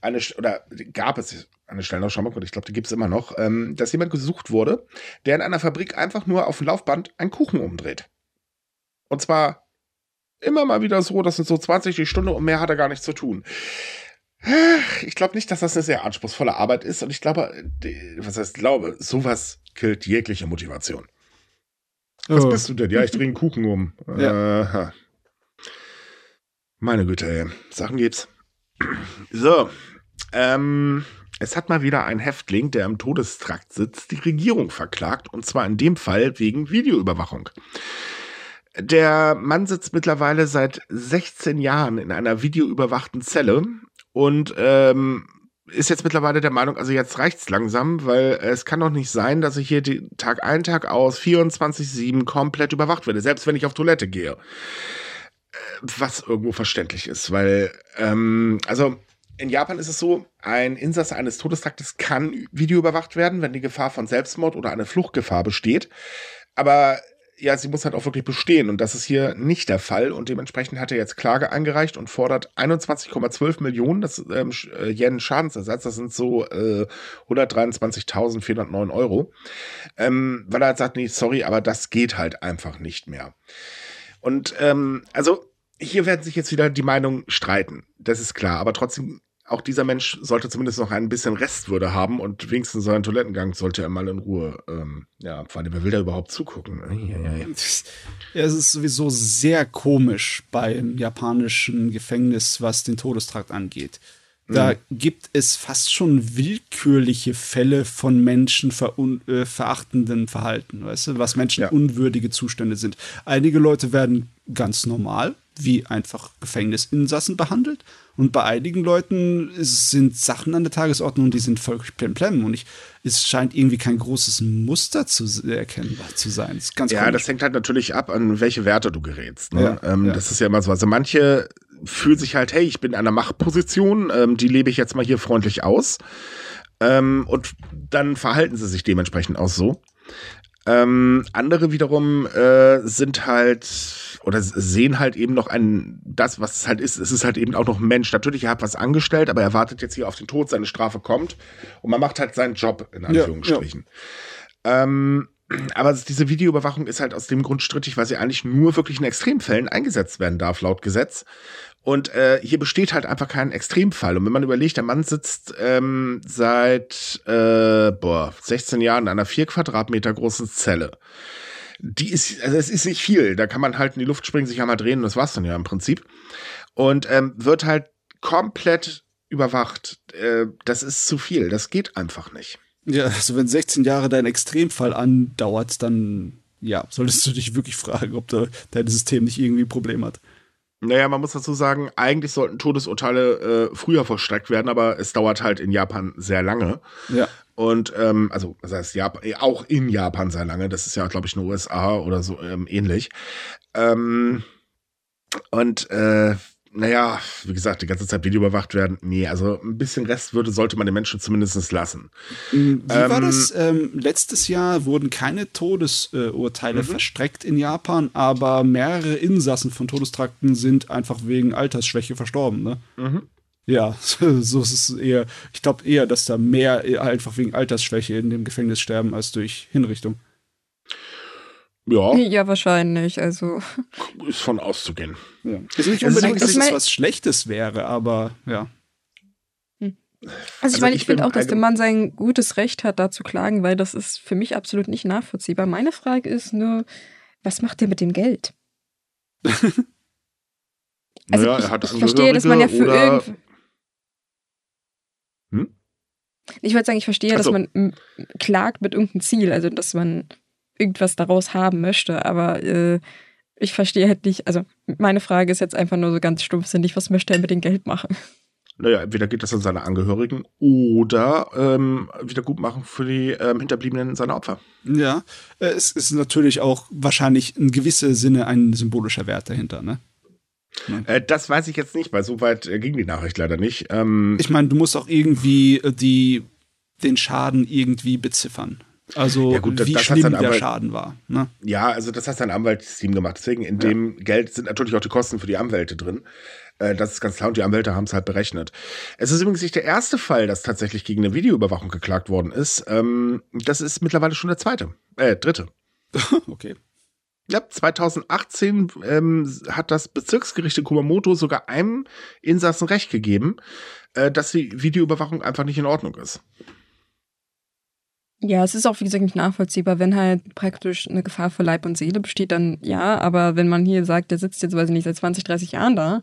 eine, oder gab es eine Stellenausschreibung, und ich glaube, die gibt es immer noch, ähm, dass jemand gesucht wurde, der in einer Fabrik einfach nur auf dem Laufband einen Kuchen umdreht. Und zwar immer mal wieder so, das sind so 20 die Stunde und mehr hat er gar nichts zu tun. Ich glaube nicht, dass das eine sehr anspruchsvolle Arbeit ist und ich glaube, was heißt glaube, sowas killt jegliche Motivation. Was oh. bist du denn? Ja, ich drehe einen Kuchen um. Ja. Äh, meine Güte, ey. Sachen gibt's. So. Ähm, es hat mal wieder ein Häftling, der im Todestrakt sitzt, die Regierung verklagt und zwar in dem Fall wegen Videoüberwachung. Der Mann sitzt mittlerweile seit 16 Jahren in einer videoüberwachten Zelle und ähm, ist jetzt mittlerweile der Meinung, also jetzt reicht's langsam, weil es kann doch nicht sein, dass ich hier die Tag ein, Tag aus 24-7 komplett überwacht werde, selbst wenn ich auf Toilette gehe. Äh, was irgendwo verständlich ist, weil, ähm, also in Japan ist es so, ein Insasse eines Todestraktes kann videoüberwacht werden, wenn die Gefahr von Selbstmord oder eine Fluchtgefahr besteht. Aber ja, sie muss halt auch wirklich bestehen und das ist hier nicht der Fall und dementsprechend hat er jetzt Klage eingereicht und fordert 21,12 Millionen das, ähm, äh, Yen Schadensersatz, das sind so äh, 123.409 Euro, ähm, weil er halt sagt, nee, sorry, aber das geht halt einfach nicht mehr. Und ähm, also hier werden sich jetzt wieder die Meinungen streiten, das ist klar, aber trotzdem auch dieser Mensch sollte zumindest noch ein bisschen Restwürde haben und wenigstens seinen Toilettengang sollte er mal in Ruhe, ähm, ja, vor allem, wer will da überhaupt zugucken? Ja, es ist sowieso sehr komisch beim japanischen Gefängnis, was den Todestrakt angeht. Da mhm. gibt es fast schon willkürliche Fälle von Menschen äh, verachtenden Verhalten, weißt du, was Menschen ja. unwürdige Zustände sind. Einige Leute werden ganz normal, wie einfach Gefängnisinsassen behandelt. Und bei einigen Leuten sind Sachen an der Tagesordnung, die sind voll plemplem. Und ich, es scheint irgendwie kein großes Muster zu erkennbar zu sein. Das ja, komisch. das hängt halt natürlich ab, an welche Werte du gerätst. Ne? Ja, ähm, ja. Das ist ja immer so. Also manche fühlen sich halt, hey, ich bin in einer Machtposition, ähm, die lebe ich jetzt mal hier freundlich aus. Ähm, und dann verhalten sie sich dementsprechend auch so. Ähm, andere wiederum äh, sind halt oder sehen halt eben noch ein, das, was es halt ist, es ist halt eben auch noch ein Mensch. Natürlich, er hat was angestellt, aber er wartet jetzt hier auf den Tod, seine Strafe kommt und man macht halt seinen Job, in Anführungsstrichen. Ja, ja. Ähm, aber diese Videoüberwachung ist halt aus dem Grund strittig, weil sie eigentlich nur wirklich in Extremfällen eingesetzt werden darf, laut Gesetz. Und äh, hier besteht halt einfach kein Extremfall. Und wenn man überlegt, der Mann sitzt ähm, seit äh, boah, 16 Jahren in einer vier Quadratmeter großen Zelle die ist, also es ist nicht viel. Da kann man halt in die Luft springen, sich einmal drehen und das war's dann ja im Prinzip. Und ähm, wird halt komplett überwacht. Äh, das ist zu viel. Das geht einfach nicht. Ja, also wenn 16 Jahre dein Extremfall andauert, dann ja, solltest du dich wirklich fragen, ob da dein System nicht irgendwie ein Problem hat. Naja, man muss dazu sagen, eigentlich sollten Todesurteile äh, früher vollstreckt werden, aber es dauert halt in Japan sehr lange. Ja. Und ähm, also das heißt Japan, äh, auch in Japan sehr lange. Das ist ja, glaube ich, in den USA oder so ähm, ähnlich. Ähm, und äh, naja, wie gesagt, die ganze Zeit Video überwacht werden. Nee, also ein bisschen Restwürde sollte man den Menschen zumindest lassen. Wie ähm, war das? Ähm, letztes Jahr wurden keine Todesurteile mhm. verstreckt in Japan, aber mehrere Insassen von Todestrakten sind einfach wegen Altersschwäche verstorben, ne? Mhm. Ja, so ist es eher. Ich glaube eher, dass da mehr einfach wegen Altersschwäche in dem Gefängnis sterben als durch Hinrichtung. Ja. Ja, wahrscheinlich. Also. Ist von auszugehen. Ja. Ist nicht unbedingt, dass es was Schlechtes wäre, aber ja. Hm. Also ich also meine, ich, ich finde auch, dass der Mann sein gutes Recht hat, da zu klagen, weil das ist für mich absolut nicht nachvollziehbar. Meine Frage ist nur, was macht der mit dem Geld? also naja, ich, ich verstehe, dass man ja für irgendwie hm? Ich würde sagen, ich verstehe, so. dass man klagt mit irgendeinem Ziel, also dass man irgendwas daraus haben möchte, aber äh, ich verstehe halt nicht, also meine Frage ist jetzt einfach nur so ganz stumpfsinnig, was möchte er mit dem Geld machen? Naja, entweder geht das an seine Angehörigen oder ähm, wieder gut machen für die ähm, Hinterbliebenen seiner Opfer. Ja, äh, es ist natürlich auch wahrscheinlich in gewissem Sinne ein symbolischer Wert dahinter, ne? Äh, das weiß ich jetzt nicht, weil so weit äh, ging die Nachricht leider nicht. Ähm, ich meine, du musst auch irgendwie äh, die, den Schaden irgendwie beziffern. Also ja gut, wie das schlimm der Anwalt, Schaden war. Ne? Ja, also das hat sein Anwaltsteam gemacht. Deswegen in ja. dem Geld sind natürlich auch die Kosten für die Anwälte drin. Äh, das ist ganz klar und die Anwälte haben es halt berechnet. Es ist übrigens nicht der erste Fall, dass tatsächlich gegen eine Videoüberwachung geklagt worden ist. Ähm, das ist mittlerweile schon der zweite, äh, dritte. okay. Ja, 2018 ähm, hat das Bezirksgericht in Kumamoto sogar einem Insassen Recht gegeben, äh, dass die Videoüberwachung einfach nicht in Ordnung ist. Ja, es ist auch, wie gesagt, nicht nachvollziehbar. Wenn halt praktisch eine Gefahr für Leib und Seele besteht, dann ja. Aber wenn man hier sagt, der sitzt jetzt, weiß ich nicht, seit 20, 30 Jahren da,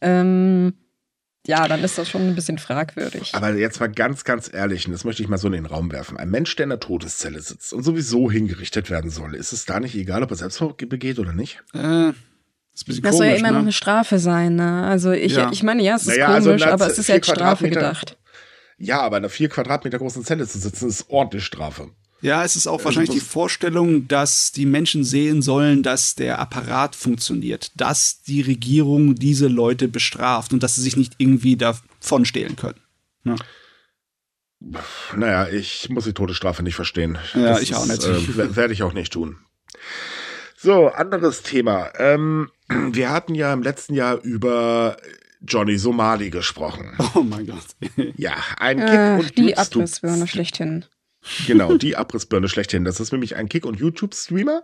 ähm, ja, dann ist das schon ein bisschen fragwürdig. Aber jetzt mal ganz, ganz ehrlich, und das möchte ich mal so in den Raum werfen. Ein Mensch, der in der Todeszelle sitzt und sowieso hingerichtet werden soll, ist es da nicht egal, ob er Selbstmord begeht oder nicht? Äh, das, das komisch, soll ja immer ne? noch eine Strafe sein, ne? Also ich, ja. ich meine, ja, es ist naja, also komisch, also aber es ist ja als Strafe gedacht. Ja, aber in einer vier Quadratmeter großen Zelle zu sitzen, ist ordentlich Strafe. Ja, es ist auch äh, wahrscheinlich die Vorstellung, dass die Menschen sehen sollen, dass der Apparat funktioniert, dass die Regierung diese Leute bestraft und dass sie sich nicht irgendwie davon stehlen können. Ja. Naja, ich muss die Todesstrafe nicht verstehen. Ja, das ich auch nicht. Äh, Werde ich auch nicht tun. So, anderes Thema. Ähm, wir hatten ja im letzten Jahr über Johnny Somali gesprochen. Oh mein Gott. ja, ein Kick äh, und Die Abrissbirne schlechthin. Genau, die Abrissbirne schlechthin. Das ist nämlich ein Kick- und YouTube-Streamer,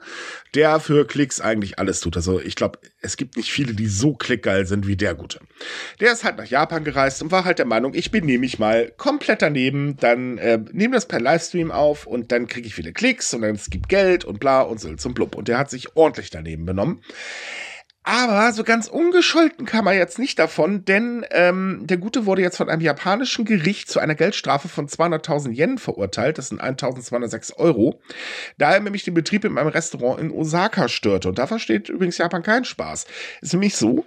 der für Klicks eigentlich alles tut. Also ich glaube, es gibt nicht viele, die so klickgeil sind wie der Gute. Der ist halt nach Japan gereist und war halt der Meinung, ich benehme mich mal komplett daneben, dann äh, nehme das per Livestream auf und dann kriege ich viele Klicks und dann es gibt Geld und bla und so zum Blub. Und der hat sich ordentlich daneben benommen. Aber so ganz ungescholten kam er jetzt nicht davon, denn ähm, der Gute wurde jetzt von einem japanischen Gericht zu einer Geldstrafe von 200.000 Yen verurteilt. Das sind 1.206 Euro. Da er nämlich den Betrieb in einem Restaurant in Osaka störte. Und da versteht übrigens Japan keinen Spaß. Ist nämlich so,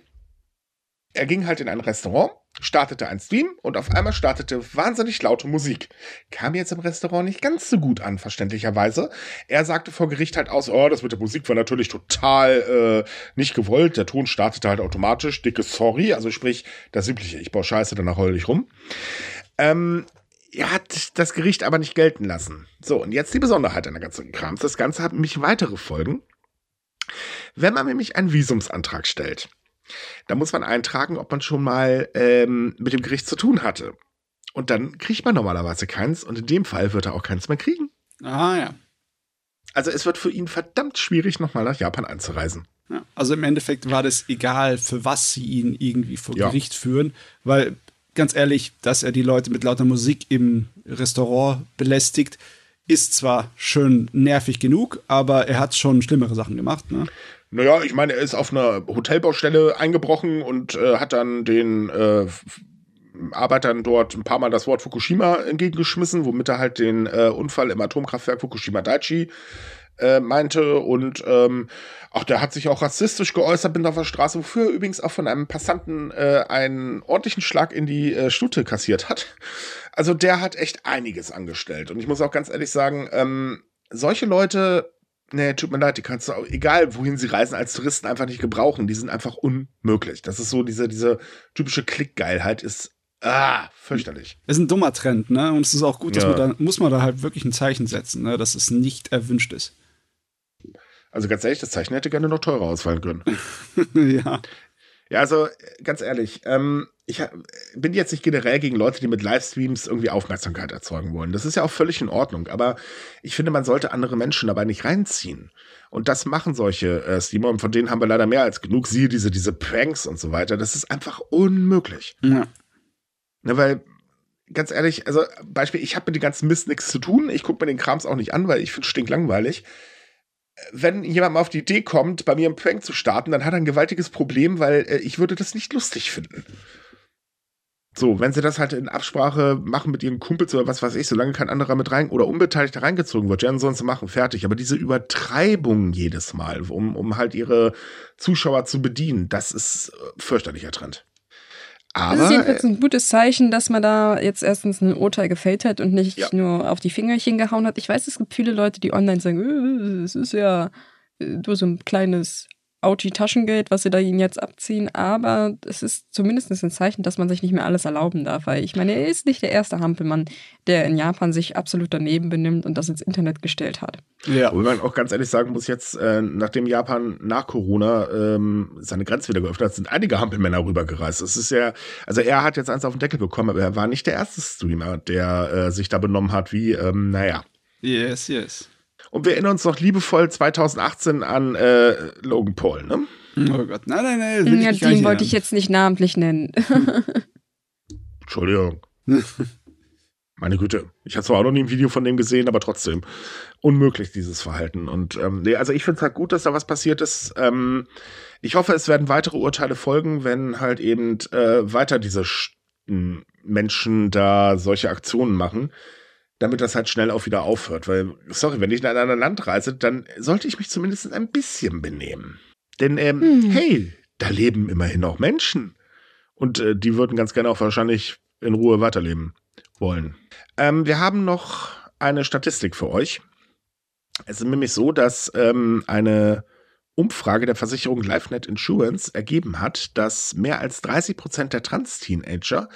er ging halt in ein Restaurant, startete ein Stream und auf einmal startete wahnsinnig laute Musik. Kam jetzt im Restaurant nicht ganz so gut an, verständlicherweise. Er sagte vor Gericht halt aus, oh, das mit der Musik war natürlich total äh, nicht gewollt. Der Ton startete halt automatisch. Dicke Sorry, also sprich, das übliche, ich baue Scheiße, danach heul ich rum. Ähm, er hat das Gericht aber nicht gelten lassen. So, und jetzt die Besonderheit an der ganzen Krams. Das Ganze hat nämlich weitere Folgen. Wenn man nämlich einen Visumsantrag stellt, da muss man eintragen, ob man schon mal ähm, mit dem Gericht zu tun hatte. Und dann kriegt man normalerweise keins und in dem Fall wird er auch keins mehr kriegen. Ah ja. Also es wird für ihn verdammt schwierig, nochmal nach Japan einzureisen. Ja, also im Endeffekt war das egal, für was sie ihn irgendwie vor ja. Gericht führen, weil ganz ehrlich, dass er die Leute mit lauter Musik im Restaurant belästigt, ist zwar schön nervig genug, aber er hat schon schlimmere Sachen gemacht. Ne? Naja, ich meine, er ist auf einer Hotelbaustelle eingebrochen und äh, hat dann den äh, Arbeitern dort ein paar Mal das Wort Fukushima entgegengeschmissen, womit er halt den äh, Unfall im Atomkraftwerk Fukushima Daiichi äh, meinte. Und ähm, auch der hat sich auch rassistisch geäußert, bin auf der Straße, wofür er übrigens auch von einem Passanten äh, einen ordentlichen Schlag in die äh, Stute kassiert hat. Also der hat echt einiges angestellt. Und ich muss auch ganz ehrlich sagen, ähm, solche Leute Nee, tut mir leid, die kannst du, auch, egal wohin sie reisen, als Touristen einfach nicht gebrauchen. Die sind einfach unmöglich. Das ist so, diese, diese typische Klickgeilheit ist Ah, fürchterlich. Ist ein dummer Trend, ne? Und es ist auch gut, dass ja. man da, muss man da halt wirklich ein Zeichen setzen, ne? dass es nicht erwünscht ist. Also ganz ehrlich, das Zeichen hätte gerne noch teurer ausfallen können. ja. Ja, also ganz ehrlich, ähm, ich bin jetzt nicht generell gegen Leute, die mit Livestreams irgendwie Aufmerksamkeit erzeugen wollen. Das ist ja auch völlig in Ordnung. Aber ich finde, man sollte andere Menschen dabei nicht reinziehen. Und das machen solche äh, Streamer. Und von denen haben wir leider mehr als genug. Siehe diese, diese Pranks und so weiter. Das ist einfach unmöglich. Ja. Ne, weil, ganz ehrlich, also Beispiel, ich habe mit dem ganzen Mist nichts zu tun. Ich gucke mir den Krams auch nicht an, weil ich finde es stinklangweilig wenn jemand mal auf die Idee kommt, bei mir einen Prank zu starten, dann hat er ein gewaltiges Problem, weil äh, ich würde das nicht lustig finden. So, wenn sie das halt in Absprache machen mit ihren Kumpels oder was weiß ich, solange kein anderer mit rein oder unbeteiligt reingezogen wird, ja, sie machen, fertig. Aber diese Übertreibung jedes Mal, um, um halt ihre Zuschauer zu bedienen, das ist äh, fürchterlicher Trend. Aber, das ist jedenfalls ein gutes Zeichen, dass man da jetzt erstens ein Urteil gefällt hat und nicht ja. nur auf die Fingerchen gehauen hat. Ich weiß, es gibt viele Leute, die online sagen, äh, es ist ja äh, nur so ein kleines Auti-Taschengeld, was sie da ihnen jetzt abziehen, aber es ist zumindest ein Zeichen, dass man sich nicht mehr alles erlauben darf, weil ich meine, er ist nicht der erste Hampelmann, der in Japan sich absolut daneben benimmt und das ins Internet gestellt hat. Ja, und man auch ganz ehrlich sagen muss, jetzt, äh, nachdem Japan nach Corona ähm, seine Grenze wieder geöffnet hat, sind einige Hampelmänner rübergereist. Es ist ja, also er hat jetzt eins auf den Deckel bekommen, aber er war nicht der erste Streamer, der äh, sich da benommen hat, wie, ähm, naja. Yes, yes. Und wir erinnern uns noch liebevoll 2018 an äh, Logan Paul, ne? Oh Gott, nein, nein, nein. Will ja, ich den wollte ich jetzt nicht namentlich nennen. Entschuldigung. Meine Güte. Ich habe zwar auch noch nie ein Video von dem gesehen, aber trotzdem. Unmöglich, dieses Verhalten. Und ähm, nee, also ich finde es halt gut, dass da was passiert ist. Ähm, ich hoffe, es werden weitere Urteile folgen, wenn halt eben äh, weiter diese Menschen da solche Aktionen machen damit das halt schnell auch wieder aufhört. Weil, sorry, wenn ich in ein anderes Land reise, dann sollte ich mich zumindest ein bisschen benehmen. Denn, ähm, hm. hey, da leben immerhin auch Menschen. Und äh, die würden ganz gerne auch wahrscheinlich in Ruhe weiterleben wollen. Ähm, wir haben noch eine Statistik für euch. Es ist nämlich so, dass ähm, eine Umfrage der Versicherung LifeNet Insurance ergeben hat, dass mehr als 30 Prozent der Trans-Teenager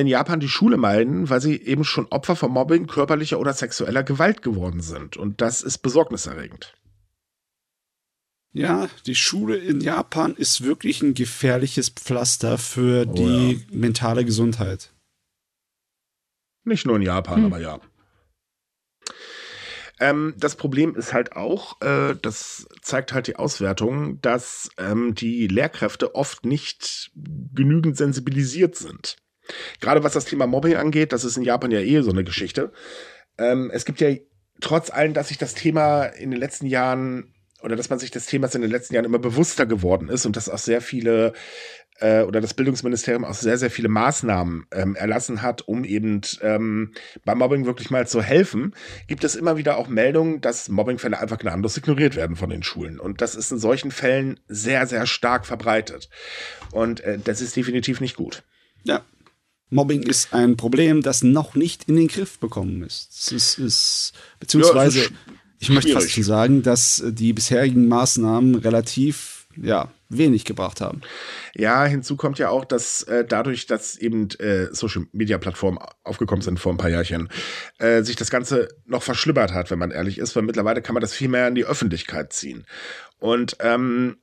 in Japan die Schule meiden, weil sie eben schon Opfer von Mobbing, körperlicher oder sexueller Gewalt geworden sind. Und das ist besorgniserregend. Ja, die Schule in Japan ist wirklich ein gefährliches Pflaster für oh, die ja. mentale Gesundheit. Nicht nur in Japan, hm. aber ja. Ähm, das Problem ist halt auch, äh, das zeigt halt die Auswertung, dass ähm, die Lehrkräfte oft nicht genügend sensibilisiert sind. Gerade was das Thema Mobbing angeht, das ist in Japan ja eh so eine Geschichte. Ähm, es gibt ja trotz allem, dass sich das Thema in den letzten Jahren oder dass man sich des Themas in den letzten Jahren immer bewusster geworden ist und dass auch sehr viele äh, oder das Bildungsministerium auch sehr, sehr viele Maßnahmen ähm, erlassen hat, um eben ähm, beim Mobbing wirklich mal zu helfen, gibt es immer wieder auch Meldungen, dass Mobbingfälle einfach gnadenlos ignoriert werden von den Schulen. Und das ist in solchen Fällen sehr, sehr stark verbreitet. Und äh, das ist definitiv nicht gut. Ja, Mobbing ist ein Problem, das noch nicht in den Griff bekommen ist. Es ist, beziehungsweise, ja, ist ich möchte fast schon sagen, dass die bisherigen Maßnahmen relativ, ja, wenig gebracht haben. Ja, hinzu kommt ja auch, dass äh, dadurch, dass eben äh, Social Media Plattformen aufgekommen sind vor ein paar Jahrchen, äh, sich das Ganze noch verschlimmert hat, wenn man ehrlich ist, weil mittlerweile kann man das viel mehr in die Öffentlichkeit ziehen. Und ähm,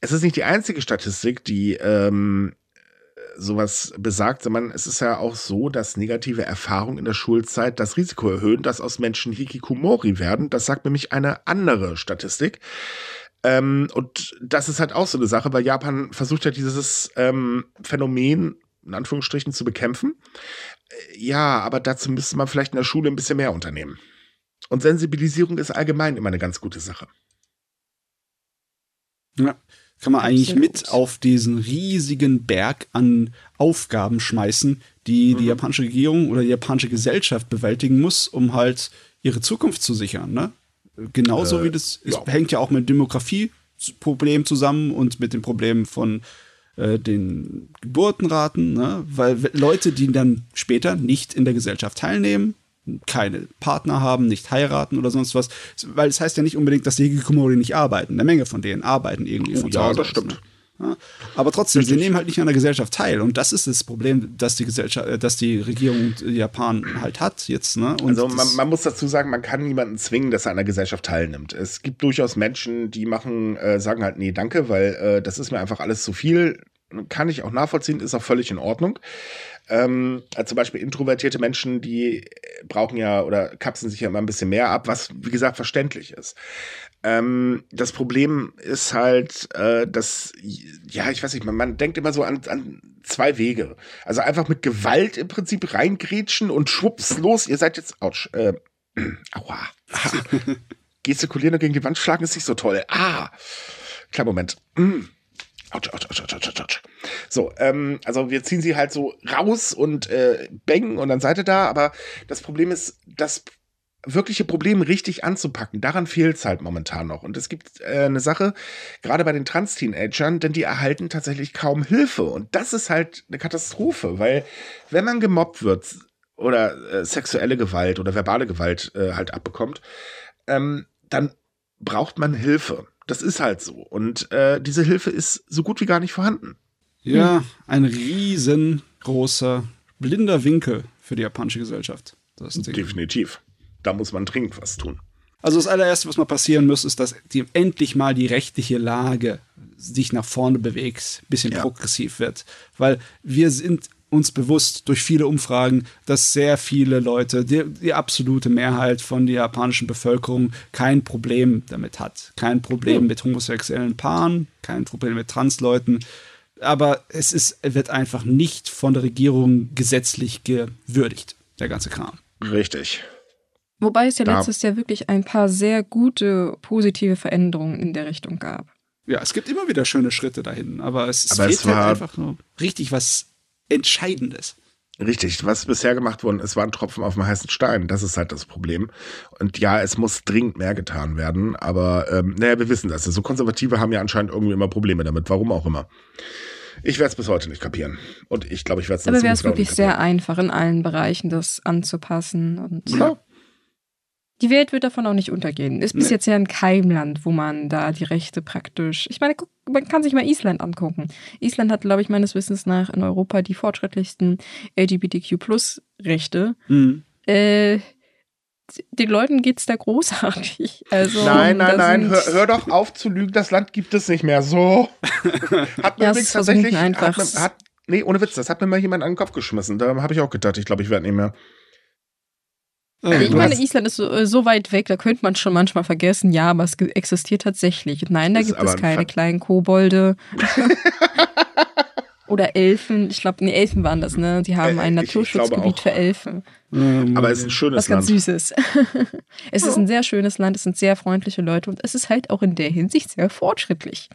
es ist nicht die einzige Statistik, die ähm, sowas besagt, sondern es ist ja auch so, dass negative Erfahrungen in der Schulzeit das Risiko erhöhen, dass aus Menschen Hikikomori werden. Das sagt nämlich eine andere Statistik. Ähm, und das ist halt auch so eine Sache, weil Japan versucht ja dieses ähm, Phänomen in Anführungsstrichen zu bekämpfen. Äh, ja, aber dazu müsste man vielleicht in der Schule ein bisschen mehr unternehmen. Und Sensibilisierung ist allgemein immer eine ganz gute Sache. Ja kann man eigentlich Absolut. mit auf diesen riesigen Berg an Aufgaben schmeißen, die mhm. die japanische Regierung oder die japanische Gesellschaft bewältigen muss, um halt ihre Zukunft zu sichern. Ne? Genauso äh, wie das ja. hängt ja auch mit dem Demografieproblem zusammen und mit dem Problem von äh, den Geburtenraten, ne? weil Leute, die dann später nicht in der Gesellschaft teilnehmen, keine Partner haben, nicht heiraten oder sonst was. Weil es heißt ja nicht unbedingt, dass die Hikikomori nicht arbeiten. Eine Menge von denen arbeiten irgendwie oh, von Ja, das stimmt. Ne? Ja, aber trotzdem, Richtig. sie nehmen halt nicht an der Gesellschaft teil. Und das ist das Problem, das die Gesellschaft, äh, dass die Regierung Japan halt hat jetzt. Ne? also man, man, muss dazu sagen, man kann niemanden zwingen, dass er an der Gesellschaft teilnimmt. Es gibt durchaus Menschen, die machen, äh, sagen halt, nee, danke, weil äh, das ist mir einfach alles zu viel. Kann ich auch nachvollziehen, ist auch völlig in Ordnung. Ähm, also zum Beispiel introvertierte Menschen, die brauchen ja oder kapseln sich ja immer ein bisschen mehr ab, was wie gesagt verständlich ist. Ähm, das Problem ist halt, äh, dass, ja, ich weiß nicht, man, man denkt immer so an, an zwei Wege. Also einfach mit Gewalt im Prinzip reingrätschen und schwupps, los, ihr seid jetzt, ouch, äh, aua. Gestikulieren und gegen die Wand schlagen ist nicht so toll. Ah, klar, Moment. Mm. Autsch, autsch, autsch, autsch, autsch. So, ähm, also wir ziehen sie halt so raus und äh, bängen und dann seid ihr da, aber das Problem ist, das wirkliche Problem richtig anzupacken, daran fehlt es halt momentan noch. Und es gibt äh, eine Sache, gerade bei den Trans-Teenagern, denn die erhalten tatsächlich kaum Hilfe. Und das ist halt eine Katastrophe, weil wenn man gemobbt wird oder äh, sexuelle Gewalt oder verbale Gewalt äh, halt abbekommt, ähm, dann braucht man Hilfe. Das ist halt so. Und äh, diese Hilfe ist so gut wie gar nicht vorhanden. Ja, ein riesengroßer, blinder Winkel für die japanische Gesellschaft. Definitiv. Da muss man dringend was tun. Also das allererste, was mal passieren muss, ist, dass die, endlich mal die rechtliche Lage sich nach vorne bewegt, bisschen ja. progressiv wird. Weil wir sind uns bewusst durch viele Umfragen, dass sehr viele Leute, die, die, absolute Mehrheit von der japanischen Bevölkerung kein Problem damit hat. Kein Problem mit homosexuellen Paaren, kein Problem mit Transleuten. Aber es ist, wird einfach nicht von der Regierung gesetzlich gewürdigt, der ganze Kram. Richtig. Wobei es ja da. letztes Jahr wirklich ein paar sehr gute, positive Veränderungen in der Richtung gab. Ja, es gibt immer wieder schöne Schritte dahin, aber es, aber fehlt es halt einfach nur richtig was Entscheidendes. Richtig, was bisher gemacht worden ist, war ein Tropfen auf dem heißen Stein. Das ist halt das Problem. Und ja, es muss dringend mehr getan werden, aber ähm, naja, wir wissen das. So Konservative haben ja anscheinend irgendwie immer Probleme damit, warum auch immer. Ich werde es bis heute nicht kapieren. Und ich glaube, ich werde es Aber wäre es wirklich sehr einfach, in allen Bereichen das anzupassen. Und ja. Die Welt wird davon auch nicht untergehen. Ist bis nee. jetzt ja ein Keimland, wo man da die Rechte praktisch. Ich meine, guck, man kann sich mal Island angucken. Island hat, glaube ich, meines Wissens nach in Europa die fortschrittlichsten LGBTQ-Plus-Rechte. Mhm. Äh, den Leuten geht es da großartig. Also, nein, nein, nein, hör, hör, doch auf zu lügen, das Land gibt es nicht mehr. So. Hat mir ja, tatsächlich. Einfach. Hat, hat, nee, ohne Witz, das hat mir mal jemand an den Kopf geschmissen. Da habe ich auch gedacht, ich glaube, ich werde nicht mehr. Also ich meine, Island ist so, äh, so, weit weg, da könnte man schon manchmal vergessen, ja, aber es existiert tatsächlich. Nein, da gibt es keine kleinen Kobolde. Oder Elfen. Ich glaube, nee, Elfen waren das, ne? Die haben äh, ein Naturschutzgebiet für Elfen. Aber es ist ein schönes Was Land. Was ganz Süßes. es ist ein sehr schönes Land, es sind sehr freundliche Leute und es ist halt auch in der Hinsicht sehr fortschrittlich.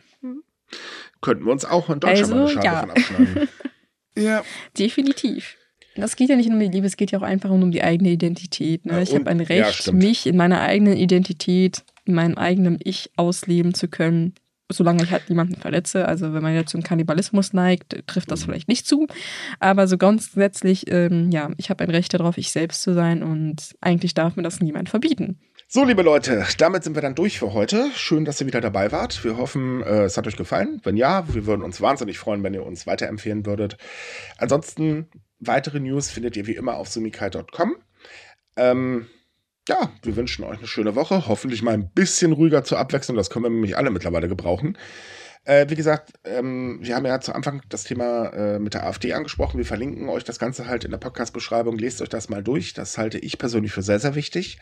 Könnten wir uns auch in Deutschland also, mal eine Schale ja. von abschneiden. ja. Definitiv. Das geht ja nicht nur um die Liebe, es geht ja auch einfach um die eigene Identität. Ne? Ich habe ein Recht, ja, mich in meiner eigenen Identität, in meinem eigenen Ich ausleben zu können, solange ich halt niemanden verletze. Also wenn man jetzt zum Kannibalismus neigt, trifft das vielleicht nicht zu. Aber so grundsätzlich, ähm, ja, ich habe ein Recht darauf, ich selbst zu sein und eigentlich darf mir das niemand verbieten. So, liebe Leute, damit sind wir dann durch für heute. Schön, dass ihr wieder dabei wart. Wir hoffen, äh, es hat euch gefallen. Wenn ja, wir würden uns wahnsinnig freuen, wenn ihr uns weiterempfehlen würdet. Ansonsten Weitere News findet ihr wie immer auf sumikai.com. Ähm, ja, wir wünschen euch eine schöne Woche. Hoffentlich mal ein bisschen ruhiger zur Abwechslung. Das können wir nämlich alle mittlerweile gebrauchen. Äh, wie gesagt, ähm, wir haben ja zu Anfang das Thema äh, mit der AfD angesprochen. Wir verlinken euch das Ganze halt in der Podcast-Beschreibung. Lest euch das mal durch. Das halte ich persönlich für sehr, sehr wichtig.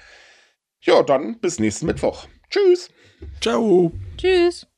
Ja, dann bis nächsten Mittwoch. Tschüss. Ciao. Tschüss.